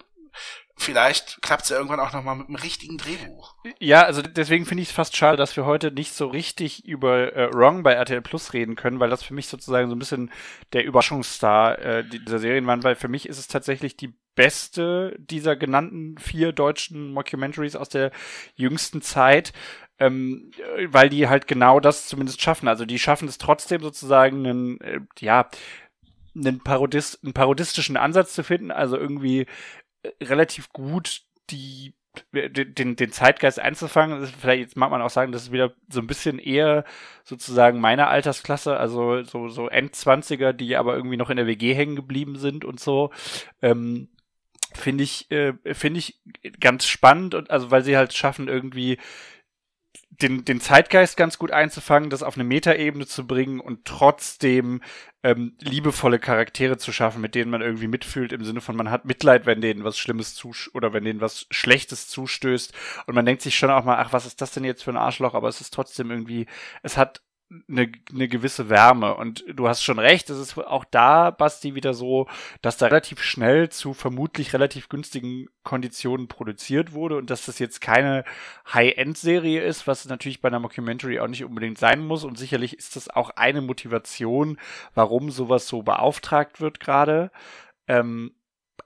vielleicht klappt es ja irgendwann auch nochmal mit einem richtigen Drehbuch. Ja, also deswegen finde ich es fast schade, dass wir heute nicht so richtig über äh, Wrong bei RTL Plus reden können, weil das für mich sozusagen so ein bisschen der Überraschungsstar äh, dieser Serien war, weil für mich ist es tatsächlich die beste dieser genannten vier deutschen Mockumentaries aus der jüngsten Zeit. Ähm, weil die halt genau das zumindest schaffen. Also die schaffen es trotzdem sozusagen einen, äh, ja, einen, Parodist, einen parodistischen Ansatz zu finden, also irgendwie relativ gut die den, den Zeitgeist einzufangen. Vielleicht jetzt mag man auch sagen, das ist wieder so ein bisschen eher sozusagen meine Altersklasse, also so, so Endzwanziger, die aber irgendwie noch in der WG hängen geblieben sind und so. Ähm, finde ich, äh, finde ich ganz spannend und also weil sie halt schaffen, irgendwie den, den Zeitgeist ganz gut einzufangen, das auf eine Metaebene zu bringen und trotzdem ähm, liebevolle Charaktere zu schaffen, mit denen man irgendwie mitfühlt, im Sinne von man hat Mitleid, wenn denen was Schlimmes zu oder wenn denen was Schlechtes zustößt. Und man denkt sich schon auch mal, ach, was ist das denn jetzt für ein Arschloch? Aber es ist trotzdem irgendwie, es hat eine, eine gewisse Wärme. Und du hast schon recht, es ist auch da, Basti, wieder so, dass da relativ schnell zu vermutlich relativ günstigen Konditionen produziert wurde und dass das jetzt keine High-End-Serie ist, was natürlich bei einer Mockumentary auch nicht unbedingt sein muss. Und sicherlich ist das auch eine Motivation, warum sowas so beauftragt wird gerade. Ähm,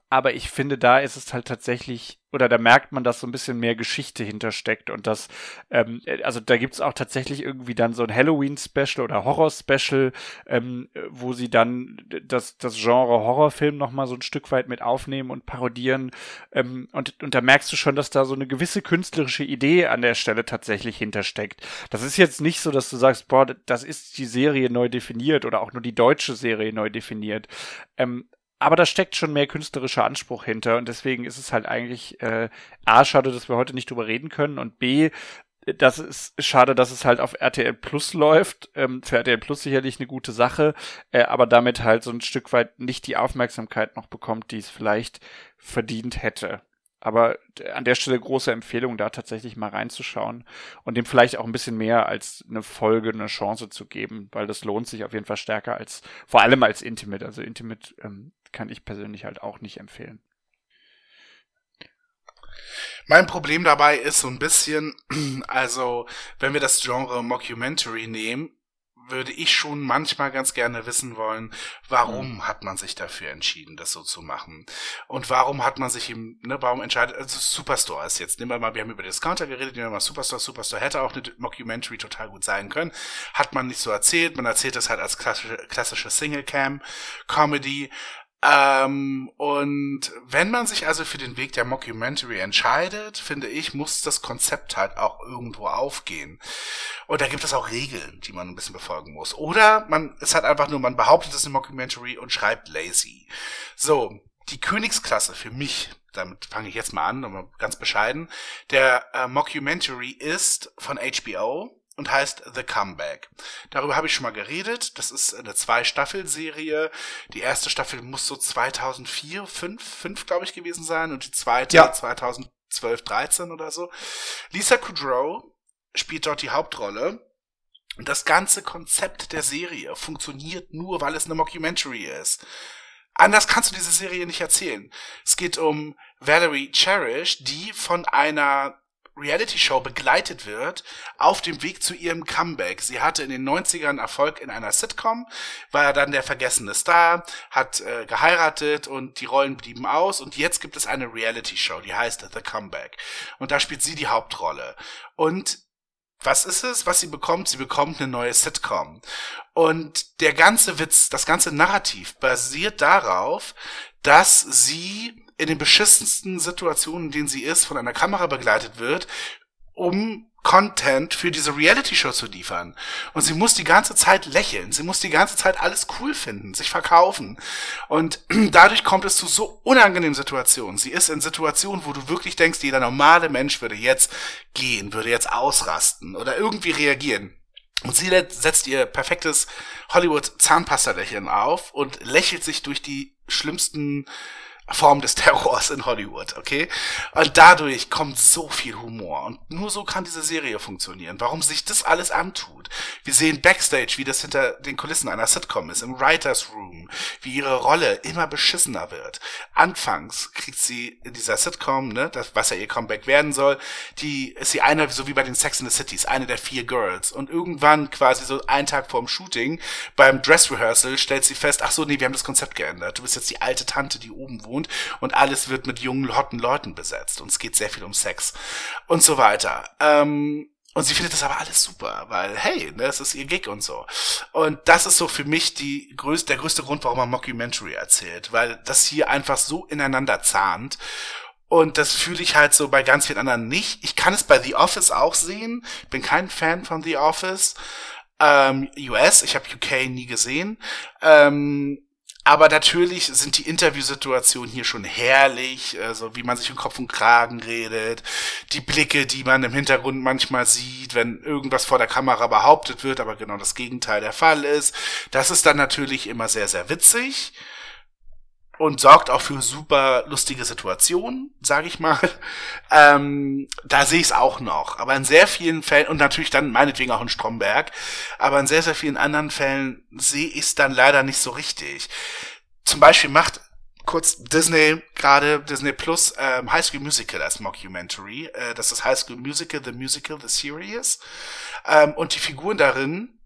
aber ich finde, da ist es halt tatsächlich, oder da merkt man, dass so ein bisschen mehr Geschichte hintersteckt und das, ähm, also da gibt's auch tatsächlich irgendwie dann so ein Halloween-Special oder Horror-Special, ähm, wo sie dann das, das Genre Horrorfilm nochmal so ein Stück weit mit aufnehmen und parodieren. Ähm, und, und da merkst du schon, dass da so eine gewisse künstlerische Idee an der Stelle tatsächlich hintersteckt. Das ist jetzt nicht so, dass du sagst, boah, das ist die Serie neu definiert oder auch nur die deutsche Serie neu definiert. Ähm, aber da steckt schon mehr künstlerischer Anspruch hinter und deswegen ist es halt eigentlich äh, A, schade, dass wir heute nicht drüber reden können und B, das ist schade, dass es halt auf RTL Plus läuft. Ähm, für RTL Plus sicherlich eine gute Sache, äh, aber damit halt so ein Stück weit nicht die Aufmerksamkeit noch bekommt, die es vielleicht verdient hätte. Aber an der Stelle große Empfehlung, da tatsächlich mal reinzuschauen und dem vielleicht auch ein bisschen mehr als eine Folge eine Chance zu geben, weil das lohnt sich auf jeden Fall stärker als, vor allem als Intimate. Also Intimate ähm, kann ich persönlich halt auch nicht empfehlen. Mein Problem dabei ist so ein bisschen, also wenn wir das Genre Mockumentary nehmen, würde ich schon manchmal ganz gerne wissen wollen, warum mhm. hat man sich dafür entschieden, das so zu machen? Und warum hat man sich eben, ne, warum entscheidet, also Superstore ist jetzt, nehmen wir mal, wir haben über Discounter geredet, nehmen wir mal Superstore, Superstore hätte auch eine Mockumentary total gut sein können, hat man nicht so erzählt, man erzählt das halt als klassische, klassische Single-Cam-Comedy, ähm, und wenn man sich also für den Weg der Mockumentary entscheidet, finde ich, muss das Konzept halt auch irgendwo aufgehen. Und da gibt es auch Regeln, die man ein bisschen befolgen muss. Oder man, es hat einfach nur, man behauptet es in Mockumentary und schreibt lazy. So, die Königsklasse für mich, damit fange ich jetzt mal an, ganz bescheiden, der äh, Mockumentary ist von HBO und heißt The Comeback. Darüber habe ich schon mal geredet. Das ist eine Zwei-Staffel-Serie. Die erste Staffel muss so 2004, 5, 5 glaube ich gewesen sein und die zweite ja. 2012, 13 oder so. Lisa Kudrow spielt dort die Hauptrolle. Und das ganze Konzept der Serie funktioniert nur, weil es eine Mockumentary ist. Anders kannst du diese Serie nicht erzählen. Es geht um Valerie Cherish, die von einer Reality-Show begleitet wird auf dem Weg zu ihrem Comeback. Sie hatte in den 90ern Erfolg in einer Sitcom, war dann der vergessene Star, hat äh, geheiratet und die Rollen blieben aus und jetzt gibt es eine Reality-Show, die heißt The Comeback. Und da spielt sie die Hauptrolle. Und was ist es, was sie bekommt? Sie bekommt eine neue Sitcom. Und der ganze Witz, das ganze Narrativ basiert darauf, dass sie in den beschissensten Situationen, in denen sie ist, von einer Kamera begleitet wird, um Content für diese Reality-Show zu liefern. Und sie muss die ganze Zeit lächeln. Sie muss die ganze Zeit alles cool finden, sich verkaufen. Und dadurch kommt es zu so unangenehmen Situationen. Sie ist in Situationen, wo du wirklich denkst, jeder normale Mensch würde jetzt gehen, würde jetzt ausrasten oder irgendwie reagieren. Und sie setzt ihr perfektes Hollywood-Zahnpasta-Lächeln auf und lächelt sich durch die schlimmsten Form des Terrors in Hollywood, okay? Und dadurch kommt so viel Humor. Und nur so kann diese Serie funktionieren. Warum sich das alles antut. Wir sehen Backstage, wie das hinter den Kulissen einer Sitcom ist, im Writers Room, wie ihre Rolle immer beschissener wird. Anfangs kriegt sie in dieser Sitcom, ne, das, was ja ihr Comeback werden soll, die, ist sie eine, so wie bei den Sex in the Cities, eine der vier Girls. Und irgendwann quasi so einen Tag vorm Shooting, beim Dress Rehearsal, stellt sie fest, ach so, nee, wir haben das Konzept geändert. Du bist jetzt die alte Tante, die oben wohnt wohnt und alles wird mit jungen, hotten Leuten besetzt und es geht sehr viel um Sex und so weiter. Ähm, und sie findet das aber alles super, weil, hey, ne, das ist ihr Gig und so. Und das ist so für mich die größte, der größte Grund, warum man Mockumentary erzählt, weil das hier einfach so ineinander zahnt. Und das fühle ich halt so bei ganz vielen anderen nicht. Ich kann es bei The Office auch sehen. Bin kein Fan von The Office. Ähm, US, ich habe UK nie gesehen. Ähm, aber natürlich sind die Interviewsituationen hier schon herrlich, also wie man sich im Kopf und Kragen redet, die Blicke, die man im Hintergrund manchmal sieht, wenn irgendwas vor der Kamera behauptet wird, aber genau das Gegenteil der Fall ist. Das ist dann natürlich immer sehr, sehr witzig und sorgt auch für super lustige Situationen, sage ich mal. Ähm, da sehe ich es auch noch. Aber in sehr vielen Fällen, und natürlich dann meinetwegen auch in Stromberg, aber in sehr, sehr vielen anderen Fällen sehe ich es dann leider nicht so richtig. Zum Beispiel macht kurz Disney gerade Disney Plus ähm, High School Musical als Mockumentary. Äh, das ist High School Musical, The Musical, The Series. Ähm, und die Figuren darin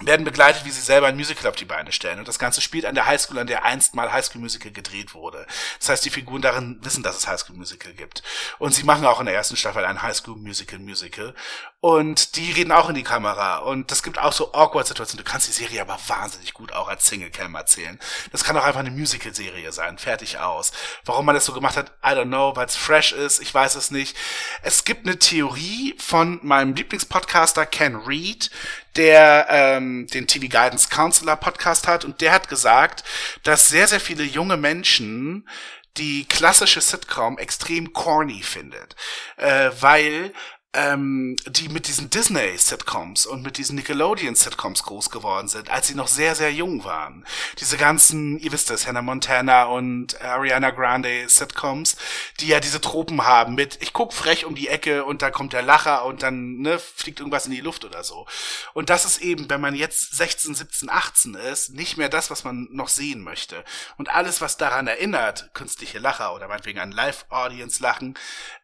werden begleitet, wie sie selber ein Musical auf die Beine stellen. Und das Ganze spielt an der Highschool, an der einst mal Highschool Musical gedreht wurde. Das heißt, die Figuren darin wissen, dass es Highschool Musical gibt. Und sie machen auch in der ersten Staffel ein Highschool Musical Musical. Und die reden auch in die Kamera. Und das gibt auch so awkward Situationen. Du kannst die Serie aber wahnsinnig gut auch als Single Cam erzählen. Das kann auch einfach eine Musical-Serie sein. Fertig aus. Warum man das so gemacht hat, I don't know, weil es fresh ist. Ich weiß es nicht. Es gibt eine Theorie von meinem Lieblingspodcaster Ken Reed, der ähm, den TV Guidance Counselor Podcast hat. Und der hat gesagt, dass sehr, sehr viele junge Menschen die klassische Sitcom extrem corny findet, äh, weil ähm, die mit diesen Disney-Sitcoms und mit diesen Nickelodeon-Sitcoms groß geworden sind, als sie noch sehr, sehr jung waren. Diese ganzen, ihr wisst es, Hannah Montana und Ariana Grande Sitcoms, die ja diese Tropen haben mit, ich guck frech um die Ecke und da kommt der Lacher und dann ne, fliegt irgendwas in die Luft oder so. Und das ist eben, wenn man jetzt 16, 17, 18 ist, nicht mehr das, was man noch sehen möchte. Und alles, was daran erinnert, künstliche Lacher oder meinetwegen an Live-Audience-Lachen,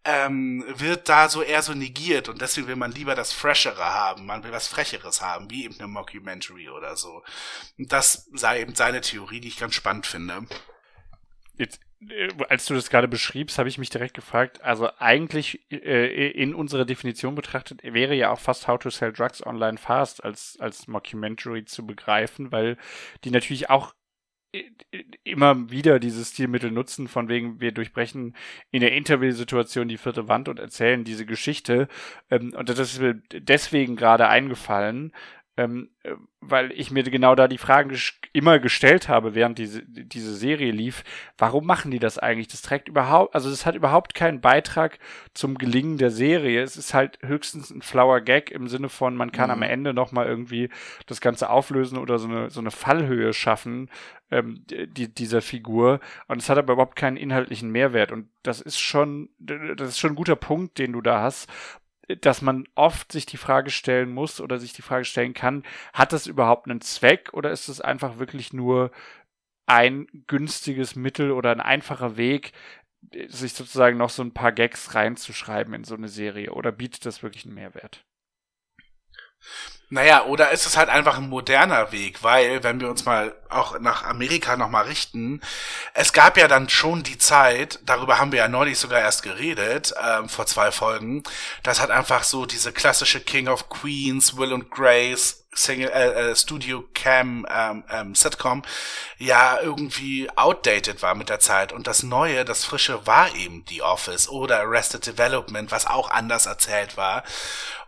ähm, wird da so eher so negiert und deswegen will man lieber das Freshere haben, man will was Frecheres haben, wie eben eine Mockumentary oder so. Und das sei eben seine Theorie, die ich ganz spannend finde. Jetzt, äh, als du das gerade beschriebst, habe ich mich direkt gefragt, also eigentlich äh, in unserer Definition betrachtet wäre ja auch fast How to Sell Drugs Online Fast als, als Mockumentary zu begreifen, weil die natürlich auch immer wieder dieses Stilmittel nutzen, von wegen wir durchbrechen in der Interviewsituation die vierte Wand und erzählen diese Geschichte. Ähm, und das ist mir deswegen gerade eingefallen, ähm, äh, weil ich mir genau da die Fragen immer gestellt habe, während diese, diese Serie lief, warum machen die das eigentlich? Das trägt überhaupt, also es hat überhaupt keinen Beitrag zum Gelingen der Serie. Es ist halt höchstens ein flower Gag im Sinne von, man kann mhm. am Ende nochmal irgendwie das Ganze auflösen oder so eine, so eine Fallhöhe schaffen, ähm, die, dieser Figur. Und es hat aber überhaupt keinen inhaltlichen Mehrwert. Und das ist schon, das ist schon ein guter Punkt, den du da hast dass man oft sich die Frage stellen muss oder sich die Frage stellen kann, hat das überhaupt einen Zweck oder ist es einfach wirklich nur ein günstiges Mittel oder ein einfacher Weg, sich sozusagen noch so ein paar Gags reinzuschreiben in so eine Serie oder bietet das wirklich einen Mehrwert? Naja, oder ist es halt einfach ein moderner Weg, weil, wenn wir uns mal auch nach Amerika nochmal richten, es gab ja dann schon die Zeit, darüber haben wir ja neulich sogar erst geredet, ähm, vor zwei Folgen, das hat einfach so diese klassische King of Queens, Will and Grace, Single, äh, äh, Studio Cam ähm, ähm, Sitcom ja irgendwie outdated war mit der Zeit. Und das Neue, das Frische war eben The Office oder Arrested Development, was auch anders erzählt war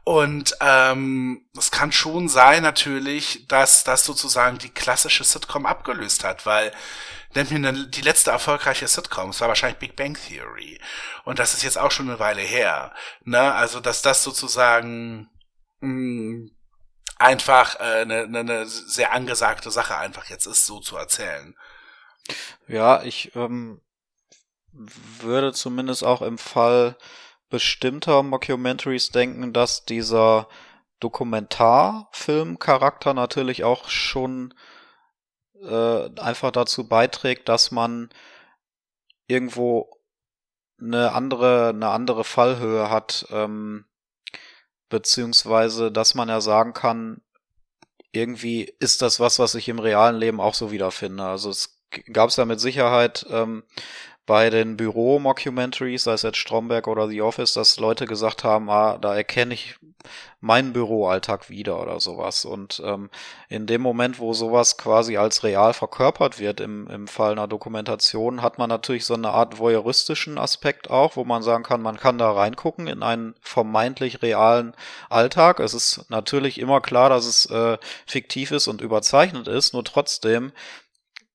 und ähm, es kann schon sein natürlich, dass das sozusagen die klassische Sitcom abgelöst hat, weil nennt mir die letzte erfolgreiche Sitcom, es war wahrscheinlich Big Bang Theory. Und das ist jetzt auch schon eine Weile her. Ne? Also, dass das sozusagen mh, mm, einfach äh, eine, eine sehr angesagte Sache einfach jetzt ist, so zu erzählen. Ja, ich ähm, würde zumindest auch im Fall bestimmter Mockumentaries denken, dass dieser Dokumentarfilmcharakter natürlich auch schon äh, einfach dazu beiträgt, dass man irgendwo eine andere, eine andere Fallhöhe hat, ähm, beziehungsweise, dass man ja sagen kann, irgendwie ist das was, was ich im realen Leben auch so wiederfinde. Also es gab es ja mit Sicherheit ähm, bei den Büro-Mockumentaries, sei es jetzt Stromberg oder The Office, dass Leute gesagt haben, ah, da erkenne ich meinen Büroalltag wieder oder sowas. Und ähm, in dem Moment, wo sowas quasi als real verkörpert wird im, im Fall einer Dokumentation, hat man natürlich so eine Art voyeuristischen Aspekt auch, wo man sagen kann, man kann da reingucken in einen vermeintlich realen Alltag. Es ist natürlich immer klar, dass es äh, fiktiv ist und überzeichnet ist, nur trotzdem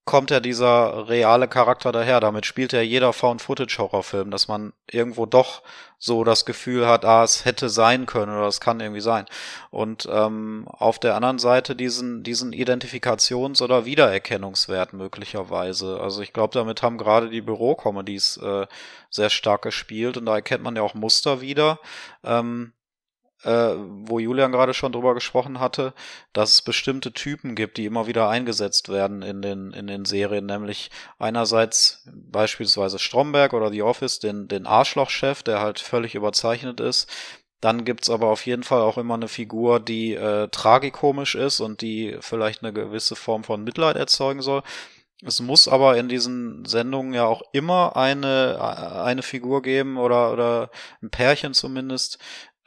kommt ja dieser reale Charakter daher. Damit spielt ja jeder Found-Footage-Horrorfilm, dass man irgendwo doch so das Gefühl hat, ah, es hätte sein können oder es kann irgendwie sein. Und ähm, auf der anderen Seite diesen, diesen Identifikations- oder Wiedererkennungswert möglicherweise. Also ich glaube, damit haben gerade die Büro-Comedies äh, sehr stark gespielt und da erkennt man ja auch Muster wieder. Ähm, äh, wo Julian gerade schon drüber gesprochen hatte, dass es bestimmte Typen gibt, die immer wieder eingesetzt werden in den, in den Serien, nämlich einerseits beispielsweise Stromberg oder The Office, den, den Arschlochchef, der halt völlig überzeichnet ist, Dann gibt's aber auf jeden Fall auch immer eine Figur, die äh, tragikomisch ist und die vielleicht eine gewisse Form von Mitleid erzeugen soll. Es muss aber in diesen Sendungen ja auch immer eine, eine Figur geben oder, oder ein Pärchen zumindest,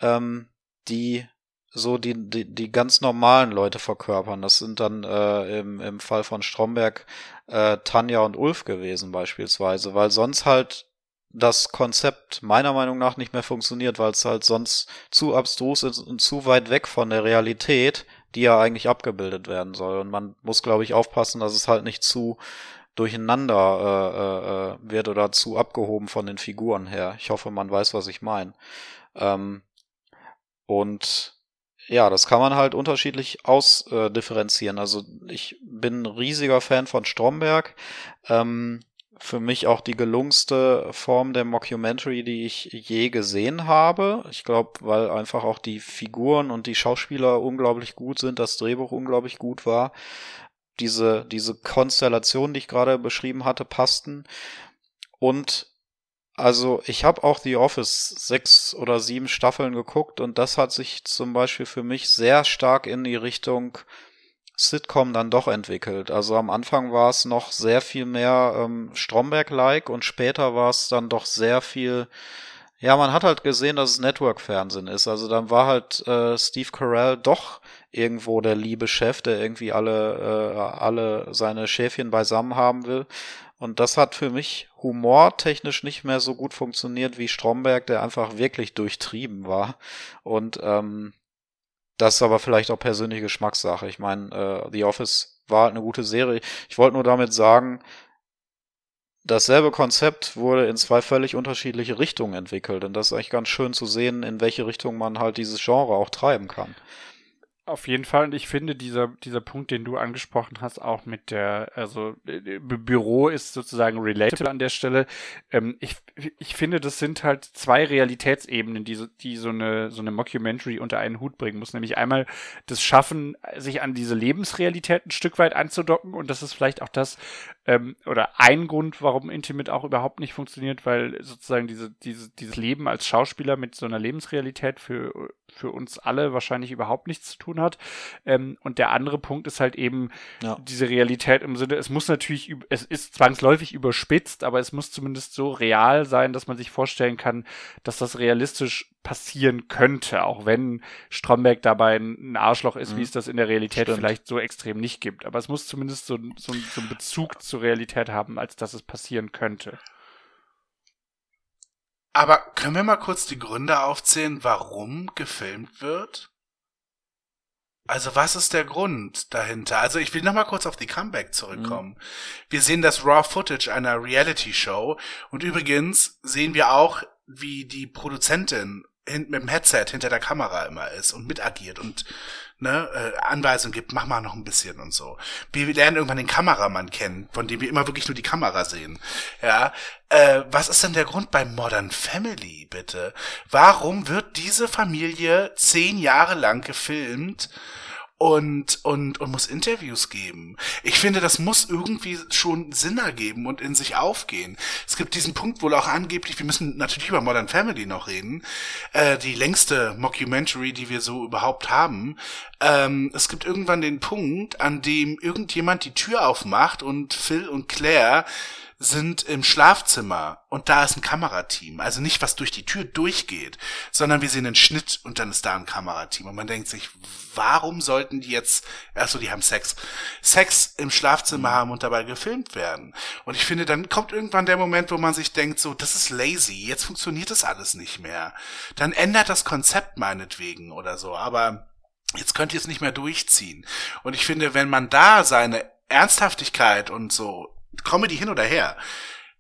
ähm, die so die, die, die ganz normalen Leute verkörpern. Das sind dann äh, im, im Fall von Stromberg äh, Tanja und Ulf gewesen beispielsweise, weil sonst halt das Konzept meiner Meinung nach nicht mehr funktioniert, weil es halt sonst zu abstrus ist und zu weit weg von der Realität, die ja eigentlich abgebildet werden soll. Und man muss, glaube ich, aufpassen, dass es halt nicht zu durcheinander äh, äh, wird oder zu abgehoben von den Figuren her. Ich hoffe, man weiß, was ich meine. Ähm, und ja, das kann man halt unterschiedlich ausdifferenzieren. also ich bin ein riesiger Fan von Stromberg. Ähm, für mich auch die gelungenste Form der Mockumentary, die ich je gesehen habe. Ich glaube, weil einfach auch die Figuren und die Schauspieler unglaublich gut sind, das Drehbuch unglaublich gut war. Diese, diese Konstellation, die ich gerade beschrieben hatte, passten. Und also ich habe auch The Office sechs oder sieben Staffeln geguckt und das hat sich zum Beispiel für mich sehr stark in die Richtung Sitcom dann doch entwickelt. Also am Anfang war es noch sehr viel mehr ähm, Stromberg-like und später war es dann doch sehr viel. Ja, man hat halt gesehen, dass es Network-Fernsehen ist. Also dann war halt äh, Steve Carell doch irgendwo der liebe Chef, der irgendwie alle, äh, alle seine Schäfchen beisammen haben will. Und das hat für mich humortechnisch nicht mehr so gut funktioniert wie Stromberg, der einfach wirklich durchtrieben war. Und ähm, das ist aber vielleicht auch persönliche Geschmackssache. Ich meine, äh, The Office war eine gute Serie. Ich wollte nur damit sagen, dasselbe Konzept wurde in zwei völlig unterschiedliche Richtungen entwickelt. Und das ist eigentlich ganz schön zu sehen, in welche Richtung man halt dieses Genre auch treiben kann. Auf jeden Fall. Und ich finde, dieser, dieser Punkt, den du angesprochen hast, auch mit der, also äh, Büro ist sozusagen relatable an der Stelle. Ähm, ich, ich finde, das sind halt zwei Realitätsebenen, die, so, die so eine, so eine Mockumentary unter einen Hut bringen muss. Nämlich einmal das Schaffen, sich an diese Lebensrealität ein Stück weit anzudocken. Und das ist vielleicht auch das, ähm, oder ein Grund, warum Intimate auch überhaupt nicht funktioniert, weil sozusagen diese, diese, dieses Leben als Schauspieler mit so einer Lebensrealität für, für uns alle wahrscheinlich überhaupt nichts zu tun hat. Ähm, und der andere Punkt ist halt eben ja. diese Realität im Sinne, es muss natürlich, es ist zwangsläufig überspitzt, aber es muss zumindest so real sein, dass man sich vorstellen kann, dass das realistisch passieren könnte, auch wenn Stromberg dabei ein Arschloch ist, mhm. wie es das in der Realität Stimmt. vielleicht so extrem nicht gibt. Aber es muss zumindest so, so, so einen Bezug zur Realität haben, als dass es passieren könnte. Aber können wir mal kurz die Gründe aufzählen, warum gefilmt wird? Also was ist der Grund dahinter? Also ich will noch mal kurz auf die Comeback zurückkommen. Mhm. Wir sehen das Raw Footage einer Reality Show und übrigens sehen wir auch, wie die Produzentin mit dem Headset hinter der Kamera immer ist und mitagiert und ne, äh, Anweisungen gibt, mach mal noch ein bisschen und so. Wir lernen irgendwann den Kameramann kennen, von dem wir immer wirklich nur die Kamera sehen. Ja, äh, was ist denn der Grund bei Modern Family, bitte? Warum wird diese Familie zehn Jahre lang gefilmt? Und, und, und muss Interviews geben. Ich finde, das muss irgendwie schon Sinn ergeben und in sich aufgehen. Es gibt diesen Punkt wohl auch angeblich, wir müssen natürlich über Modern Family noch reden, äh, die längste Mockumentary, die wir so überhaupt haben. Ähm, es gibt irgendwann den Punkt, an dem irgendjemand die Tür aufmacht und Phil und Claire sind im Schlafzimmer und da ist ein Kamerateam. Also nicht, was durch die Tür durchgeht, sondern wir sehen einen Schnitt und dann ist da ein Kamerateam. Und man denkt sich, warum sollten die jetzt, achso, die haben Sex, Sex im Schlafzimmer haben und dabei gefilmt werden? Und ich finde, dann kommt irgendwann der Moment, wo man sich denkt, so, das ist lazy, jetzt funktioniert das alles nicht mehr. Dann ändert das Konzept meinetwegen oder so, aber jetzt könnt ihr es nicht mehr durchziehen. Und ich finde, wenn man da seine Ernsthaftigkeit und so Comedy hin oder her.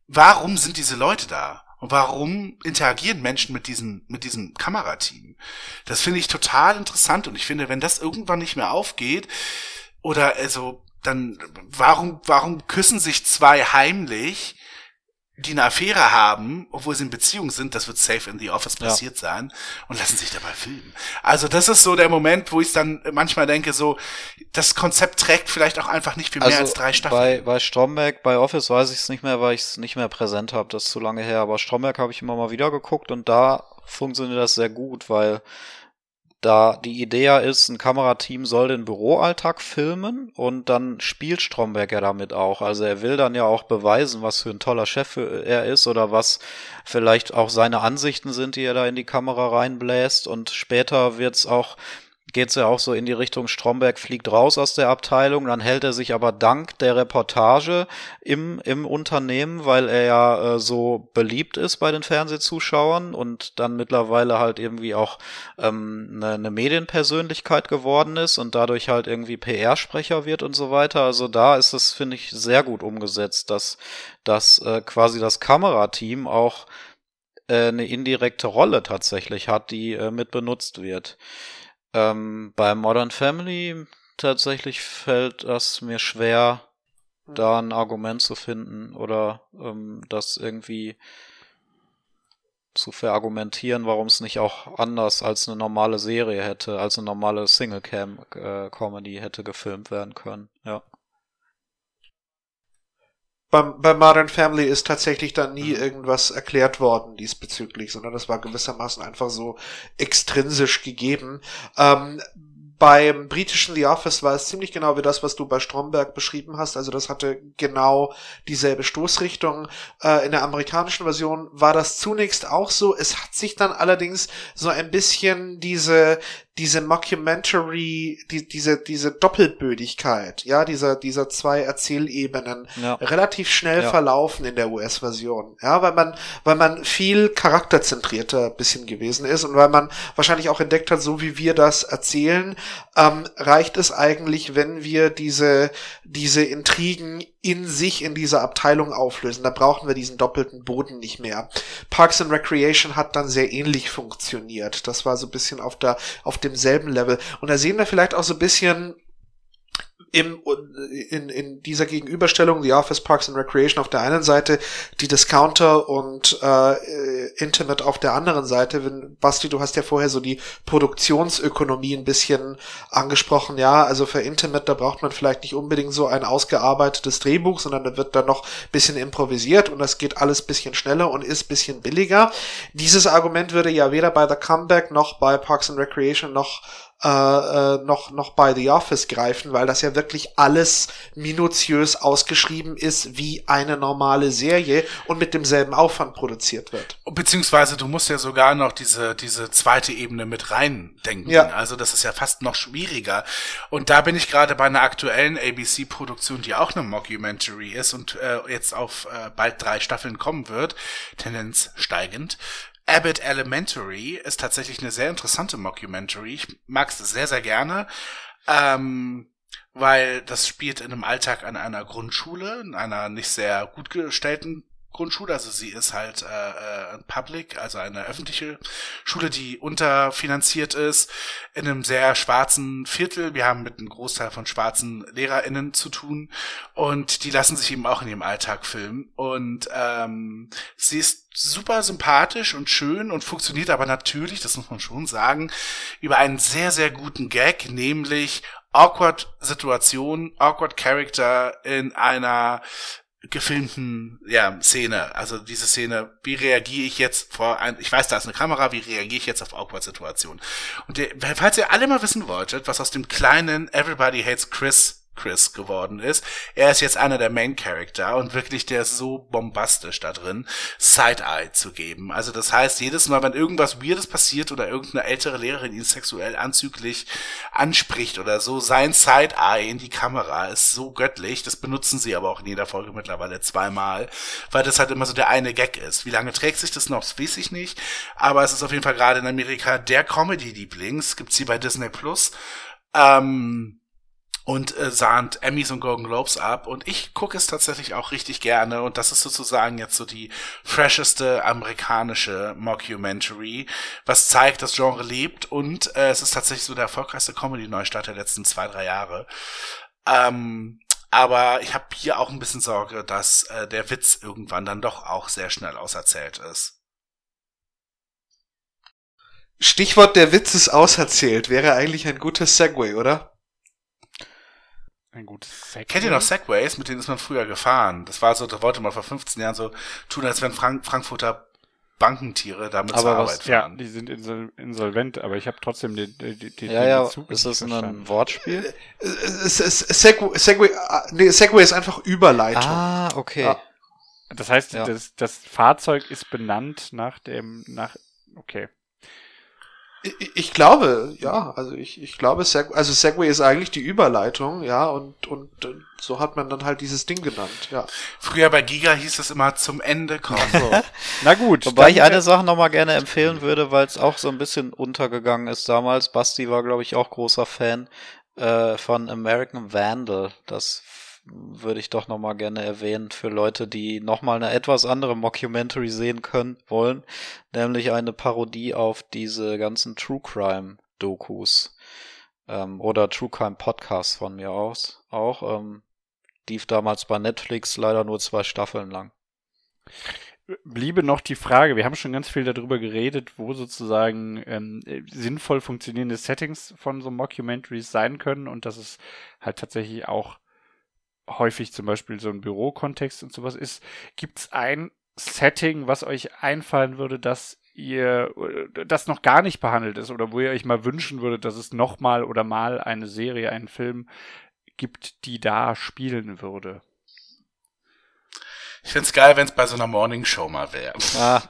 Warum sind diese Leute da? Und warum interagieren Menschen mit diesem, mit diesem Kamerateam? Das finde ich total interessant und ich finde, wenn das irgendwann nicht mehr aufgeht, oder also, dann, warum, warum küssen sich zwei heimlich die eine Affäre haben, obwohl sie in Beziehung sind, das wird safe in The Office passiert ja. sein und lassen sich dabei filmen. Also das ist so der Moment, wo ich dann manchmal denke, so das Konzept trägt vielleicht auch einfach nicht für mehr also als drei Staffeln. Bei, bei Stromberg, bei Office weiß ich es nicht mehr, weil ich es nicht mehr präsent habe, das ist zu lange her, aber Stromberg habe ich immer mal wieder geguckt und da funktioniert das sehr gut, weil da die Idee ja ist, ein Kamerateam soll den Büroalltag filmen und dann spielt Stromberg ja damit auch. Also er will dann ja auch beweisen, was für ein toller Chef er ist oder was vielleicht auch seine Ansichten sind, die er da in die Kamera reinbläst und später wird's auch geht's ja auch so in die Richtung, Stromberg fliegt raus aus der Abteilung, dann hält er sich aber dank der Reportage im, im Unternehmen, weil er ja äh, so beliebt ist bei den Fernsehzuschauern und dann mittlerweile halt irgendwie auch ähm, eine, eine Medienpersönlichkeit geworden ist und dadurch halt irgendwie PR-Sprecher wird und so weiter. Also da ist es, finde ich, sehr gut umgesetzt, dass, dass äh, quasi das Kamerateam auch äh, eine indirekte Rolle tatsächlich hat, die äh, mit benutzt wird. Ähm, bei Modern Family tatsächlich fällt es mir schwer, hm. da ein Argument zu finden oder ähm, das irgendwie zu verargumentieren, warum es nicht auch anders als eine normale Serie hätte, als eine normale Single-Cam-Comedy äh, hätte gefilmt werden können. Ja beim, bei Modern Family ist tatsächlich dann nie mhm. irgendwas erklärt worden diesbezüglich, sondern das war gewissermaßen einfach so extrinsisch gegeben. Ähm, beim britischen The Office war es ziemlich genau wie das, was du bei Stromberg beschrieben hast. Also das hatte genau dieselbe Stoßrichtung. Äh, in der amerikanischen Version war das zunächst auch so. Es hat sich dann allerdings so ein bisschen diese diese Mockumentary, die, diese, diese Doppelbödigkeit, ja, dieser, dieser zwei Erzählebenen ja. relativ schnell ja. verlaufen in der US-Version. Ja, weil man, weil man viel charakterzentrierter bisschen gewesen ist und weil man wahrscheinlich auch entdeckt hat, so wie wir das erzählen, ähm, reicht es eigentlich, wenn wir diese, diese Intrigen in sich in dieser Abteilung auflösen. Da brauchen wir diesen doppelten Boden nicht mehr. Parks and Recreation hat dann sehr ähnlich funktioniert. Das war so ein bisschen auf der, auf demselben Level. Und da sehen wir vielleicht auch so ein bisschen im, in, in dieser Gegenüberstellung, The Office Parks and Recreation auf der einen Seite, die Discounter und äh, Intimate auf der anderen Seite. Wenn, Basti, du hast ja vorher so die Produktionsökonomie ein bisschen angesprochen. Ja, also für Intimate, da braucht man vielleicht nicht unbedingt so ein ausgearbeitetes Drehbuch, sondern da wird dann noch bisschen improvisiert und das geht alles bisschen schneller und ist bisschen billiger. Dieses Argument würde ja weder bei The Comeback noch bei Parks and Recreation noch äh, äh, noch, noch bei The Office greifen, weil das ja wirklich alles minutiös ausgeschrieben ist wie eine normale Serie und mit demselben Aufwand produziert wird. Beziehungsweise du musst ja sogar noch diese, diese zweite Ebene mit reindenken. Ja. Also das ist ja fast noch schwieriger. Und da bin ich gerade bei einer aktuellen ABC-Produktion, die auch eine Mockumentary ist und äh, jetzt auf äh, bald drei Staffeln kommen wird, Tendenz steigend. Abbott Elementary ist tatsächlich eine sehr interessante Mockumentary. Ich mag es sehr, sehr gerne. Ähm, weil das spielt in einem Alltag an einer Grundschule, in einer nicht sehr gut gestellten Grundschule, also sie ist halt äh, äh, Public, also eine öffentliche Schule, die unterfinanziert ist, in einem sehr schwarzen Viertel. Wir haben mit einem Großteil von schwarzen LehrerInnen zu tun und die lassen sich eben auch in ihrem Alltag filmen. Und ähm, sie ist super sympathisch und schön und funktioniert aber natürlich, das muss man schon sagen, über einen sehr, sehr guten Gag, nämlich awkward Situation, awkward Character in einer gefilmten ja, Szene. Also diese Szene, wie reagiere ich jetzt vor ein, ich weiß, da ist eine Kamera, wie reagiere ich jetzt auf Awkward-Situationen? Und der, falls ihr alle mal wissen wolltet, was aus dem kleinen Everybody Hates Chris Chris geworden ist. Er ist jetzt einer der Main Character und wirklich der ist so bombastisch da drin, Side-Eye zu geben. Also das heißt, jedes Mal, wenn irgendwas Weirdes passiert oder irgendeine ältere Lehrerin ihn sexuell anzüglich anspricht oder so, sein Side-Eye in die Kamera ist so göttlich. Das benutzen sie aber auch in jeder Folge mittlerweile zweimal, weil das halt immer so der eine Gag ist. Wie lange trägt sich das noch, das weiß ich nicht. Aber es ist auf jeden Fall gerade in Amerika der Comedy-Lieblings. Gibt's hier bei Disney Plus. Ähm, und äh, sahnt Emmys und Golden Globes ab. Und ich gucke es tatsächlich auch richtig gerne. Und das ist sozusagen jetzt so die fresheste amerikanische Mockumentary, was zeigt, das Genre lebt. Und äh, es ist tatsächlich so der erfolgreichste Comedy-Neustart der letzten zwei, drei Jahre. Ähm, Aber ich habe hier auch ein bisschen Sorge, dass äh, der Witz irgendwann dann doch auch sehr schnell auserzählt ist. Stichwort der Witz ist auserzählt, wäre eigentlich ein gutes Segway, oder? Ein gutes Segway. Kennt ihr noch Segways? Mit denen ist man früher gefahren. Das war so, da wollte man vor 15 Jahren so tun, als wenn Frank Frankfurter Bankentiere damit Aber zur was- Arbeit Ja, fahren. die sind insol insolvent, aber ich habe trotzdem den, den, den, Ja, den ja, Bezug ist das ein. Wortspiel? Es, Segway, Segway, ah, nee, Segway ist einfach Überleitung. Ah, okay. Ja. Das heißt, Ja. das, das Fahrzeug ist benannt nach dem, nach, okay. Ich, ich glaube, ja, also ich, ich glaube, Seg also Segway ist eigentlich die Überleitung, ja, und, und so hat man dann halt dieses Ding genannt, ja. Früher bei Giga hieß es immer zum Ende kommen. Na gut. Wobei ich eine Sache nochmal gerne empfehlen würde, weil es auch so ein bisschen untergegangen ist damals. Basti war, glaube ich, auch großer Fan äh, von American Vandal. Das würde ich doch nochmal gerne erwähnen für Leute, die nochmal eine etwas andere Mockumentary sehen können, wollen. Nämlich eine Parodie auf diese ganzen True Crime Dokus. Ähm, oder True Crime Podcasts von mir aus auch. Ähm, lief damals bei Netflix leider nur zwei Staffeln lang. bliebe noch die Frage, wir haben schon ganz viel darüber geredet, wo sozusagen ähm, äh, sinnvoll funktionierende Settings von so Mockumentaries sein können und dass es halt tatsächlich auch häufig zum Beispiel so ein Bürokontext und sowas ist. Gibt es ein Setting, was euch einfallen würde, dass ihr äh, das noch gar nicht behandelt ist oder wo ihr euch mal wünschen würdet, dass es nochmal oder mal eine Serie, einen Film gibt, die da spielen würde? Ich find's geil, wenn es bei so einer Morning Show mal wäre. Ah,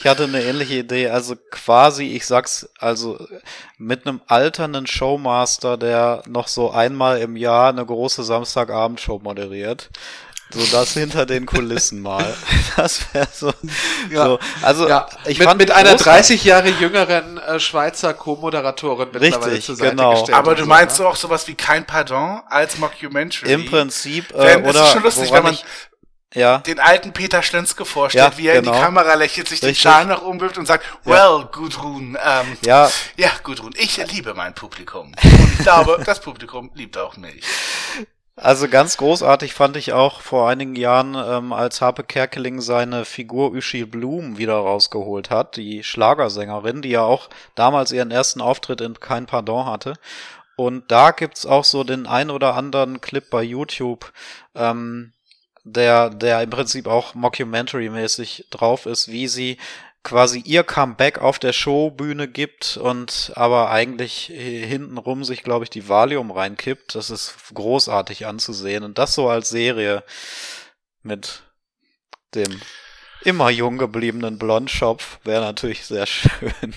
ich hatte eine ähnliche Idee. Also quasi, ich sag's, also mit einem alternden Showmaster, der noch so einmal im Jahr eine große Samstagabendshow moderiert. So das hinter den Kulissen mal. Das wäre so, Ja. so. Also ja, ich mit, fand mit einer großartig. 30 Jahre jüngeren äh, Schweizer Co-Moderatorin mittlerweile Richtig, zur Seite genau. gestellt. Aber du so, meinst ne? so auch sowas wie kein Pardon als Mockumentary? Im Prinzip, äh, Wenn, oder ist schon lustig, woran wenn man ich, ja, den alten Peter Schlönzke vorstellt, Ja, wie er in genau. die Kamera lächelt, sich den Richtig. Schal nach oben wirft und sagt, well, Gudrun, ähm, ja, ja, Gudrun, ich liebe mein Publikum. Und ich glaube, das Publikum liebt auch mich. Also ganz großartig fand ich auch vor einigen Jahren, ähm, als Harpe Kerkeling seine Figur Uschi Blum wieder rausgeholt hat, die Schlagersängerin, die ja auch damals ihren ersten Auftritt in Kein Pardon hatte. Und da gibt's auch so den ein oder anderen Clip bei YouTube, ähm, der, der im Prinzip auch Mockumentary-mäßig drauf ist, wie sie quasi ihr Comeback auf der Showbühne gibt und aber eigentlich hintenrum sich, glaube ich, die Valium reinkippt. Das ist großartig anzusehen. Und das so als Serie mit dem immer jung gebliebenen Blondschopf wäre natürlich sehr schön.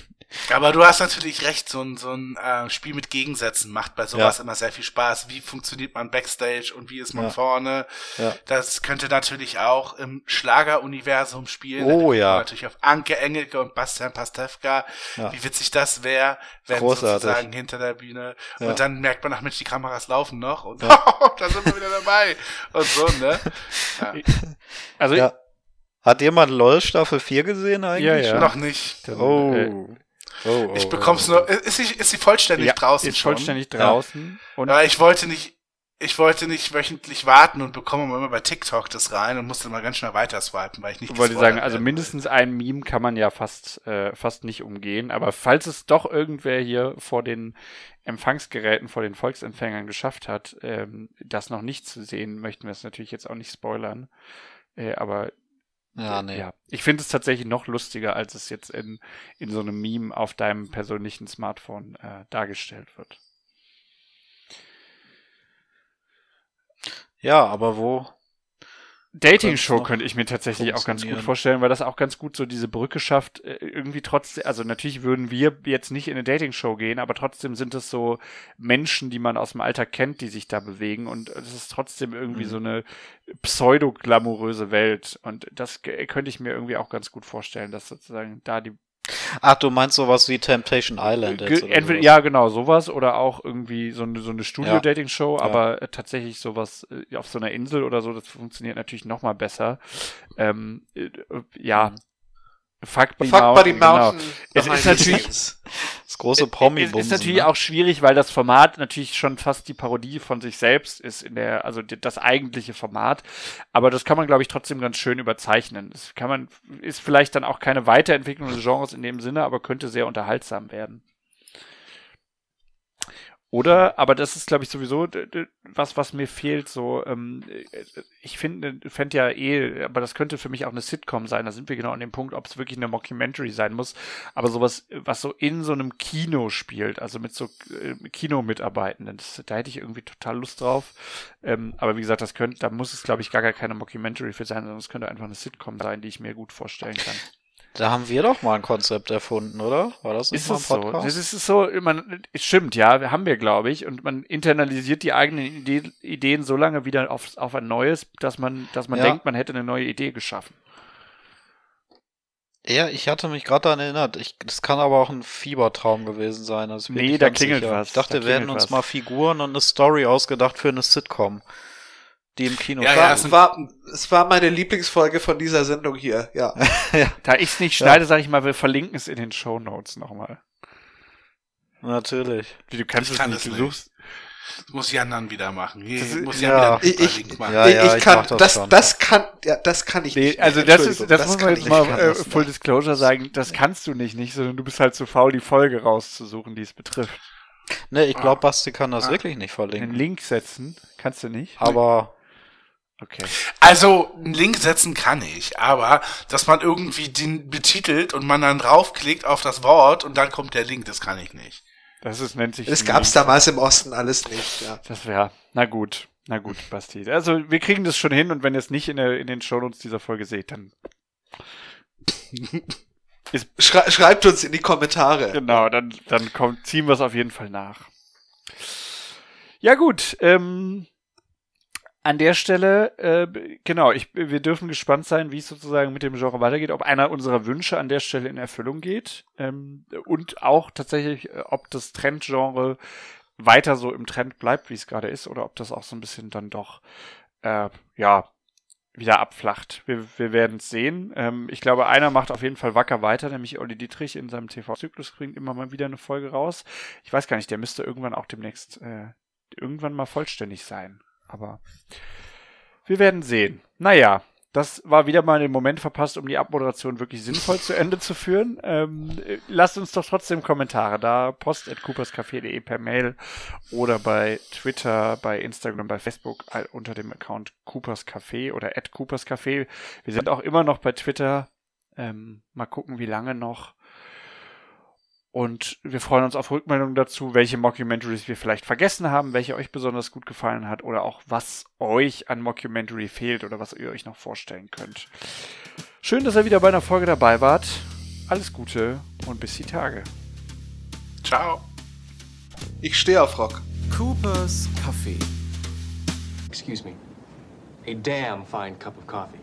Aber du hast natürlich recht, so ein, so ein äh, Spiel mit Gegensätzen macht bei sowas Ja. immer sehr viel Spaß. Wie funktioniert man Backstage und wie ist man Ja. vorne? Ja. Das könnte natürlich auch im Schlageruniversum spielen. Oh, ja. Natürlich auf Anke Engelke und Bastian Pastewka. Ja. Wie witzig das wäre, wenn Großartig. sozusagen hinter der Bühne. Ja. Und dann merkt man, ach Mensch, die Kameras laufen noch und Ja. da sind wir wieder dabei. Und so, ne? Ja. Also Ja. Hat jemand LOL Staffel 4 gesehen eigentlich? Ja, ja. Noch nicht. dann, Oh. äh, oh, oh. Ich bekomm's nur. Ist sie, ist sie vollständig ja, draußen ist schon? vollständig draußen. Und Aber ich wollte nicht, ich wollte nicht wöchentlich warten und bekomme immer bei TikTok das rein und musste mal ganz schnell weiter swipen, weil ich nicht wollte sagen, also mindestens ein Meme kann man ja fast, äh, fast nicht umgehen. Aber falls es doch irgendwer hier vor den Empfangsgeräten, vor den Volksempfängern geschafft hat, ähm, das noch nicht zu sehen, möchten wir es natürlich jetzt auch nicht spoilern. Äh, aber Ja, nee. ja, ich finde es tatsächlich noch lustiger, als es jetzt in, in so einem Meme auf deinem persönlichen Smartphone äh, dargestellt wird. Ja, aber wo? Dating-Show könnte ich mir tatsächlich auch ganz gut vorstellen, weil das auch ganz gut so diese Brücke schafft. äh, Irgendwie trotzdem, also natürlich würden wir jetzt nicht in eine Dating-Show gehen, aber trotzdem sind es so Menschen, die man aus dem Alltag kennt, die sich da bewegen und es ist trotzdem irgendwie Mhm. so eine pseudo-glamouröse Welt und das ge- könnte ich mir irgendwie auch ganz gut vorstellen, dass sozusagen da die Ach, du meinst sowas wie Temptation Island jetzt entweder, ja, genau, sowas oder auch irgendwie so eine, so eine Studio-Dating-Show, Ja. aber äh, tatsächlich sowas äh, auf so einer Insel oder so, das funktioniert natürlich noch mal besser. Ähm, äh, äh, ja, Mhm. Fuck Buddy Fuck Mountain. Buddy genau. Mountain. Es behind ist natürlich. Das große promi Es ist natürlich auch schwierig, weil das Format natürlich schon fast die Parodie von sich selbst ist in der, also das eigentliche Format. Aber das kann man, glaube ich, trotzdem ganz schön überzeichnen. Das kann man, ist vielleicht dann auch keine Weiterentwicklung des Genres in dem Sinne, aber könnte sehr unterhaltsam werden. Oder, aber das ist, glaube ich, sowieso was, was mir fehlt. So, ähm, äh, ich finde, fände ja eh, aber das könnte für mich auch eine Sitcom sein. Da sind wir genau an dem Punkt, ob es wirklich eine Mockumentary sein muss. Aber sowas, was so in so einem Kino spielt, also mit so äh, Kinomitarbeitenden, das, da hätte ich irgendwie total Lust drauf. Ähm, aber wie gesagt, das könnte, da muss es, glaube ich, gar, gar keine Mockumentary für sein, sondern es könnte einfach eine Sitcom sein, die ich mir gut vorstellen kann. Da haben wir doch mal ein Konzept erfunden, oder? War das nicht Ist mal ein es so? Podcast? Das ist so, man, es stimmt, ja, wir haben wir, glaube ich, und man internalisiert die eigenen Idee, Ideen so lange wieder auf, auf ein neues, dass man, dass man Ja. denkt, man hätte eine neue Idee geschaffen. Ja, ich hatte mich gerade daran erinnert. Ich, das kann aber auch ein Fiebertraum gewesen sein. Also Nee, da klingelt sicher. was. Ich dachte, Da wir hätten uns was. mal Figuren und eine Story ausgedacht für eine Sitcom, die im Kino Ja, startet. ja, Es war, es war meine Lieblingsfolge von dieser Sendung hier, ja. Da ich es nicht schneide, sage ich mal, wir verlinken es in den Show Notes nochmal. Natürlich. Du kannst Ich es kann nicht, es du nicht. suchst. Das muss Jan dann wieder machen. Hier Das muss ja. Jan wieder Ich- einen ich- Link machen. Ja, ja, ich, ich kann, mach das das, schon. das kann, ja, das kann ich Nee, nicht. also das ist, Entschuldigung, das, muss man jetzt ich mal äh, das Full. Disclosure sagen, das kannst du nicht, nicht, sondern du bist halt zu faul, die Folge rauszusuchen, die es betrifft. Nee, ich glaube, Basti kann das Ah. wirklich nicht Den verlinken. Link setzen, kannst du nicht? Aber Okay. Also, einen Link setzen kann ich, aber dass man irgendwie den betitelt und man dann draufklickt auf das Wort und dann kommt der Link, das kann ich nicht. Das ist, nennt sich. Das gab's Link. damals im Osten alles nicht, ja. Das wäre, na gut, na gut, Basti. Also wir kriegen das schon hin und wenn ihr es nicht in, der, in den Shownotes dieser Folge seht, dann Schrei schreibt uns in die Kommentare. genau, dann, dann kommt, ziehen wir es auf jeden Fall nach. Ja gut, ähm, an der Stelle, äh, genau, ich, wir dürfen gespannt sein, wie es sozusagen mit dem Genre weitergeht, ob einer unserer Wünsche an der Stelle in Erfüllung geht ähm, und auch tatsächlich, äh, ob das Trendgenre weiter so im Trend bleibt, wie es gerade ist, oder ob das auch so ein bisschen dann doch, äh, ja, wieder abflacht. Wir, wir werden es sehen. Ähm, ich glaube, einer macht auf jeden Fall wacker weiter, nämlich Olli Dietrich in seinem TV-Zyklus bringt immer mal wieder eine Folge raus. Ich weiß gar nicht, der müsste irgendwann auch demnächst äh, irgendwann mal vollständig sein. Aber wir werden sehen. Naja, das war wieder mal den Moment verpasst, um die Abmoderation wirklich sinnvoll zu Ende zu führen. Ähm, äh, lasst uns doch trotzdem Kommentare da. Post at cooperscafé.de per Mail oder bei Twitter, bei Instagram, bei Facebook unter dem Account Coopers Café oder at Coopers Café. Wir sind auch immer noch bei Twitter. Ähm, mal gucken, wie lange noch. Und wir freuen uns auf Rückmeldungen dazu, welche Mockumentaries wir vielleicht vergessen haben, welche euch besonders gut gefallen hat oder auch was euch an Mockumentary fehlt oder was ihr euch noch vorstellen könnt. Schön, dass ihr wieder bei einer Folge dabei wart. Alles Gute und bis die Tage. Ciao. Ich stehe auf Rock. Cooper's Coffee. Excuse me. A damn fine cup of coffee.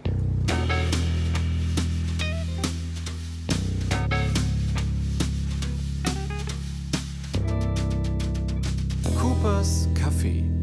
Papas Kaffee.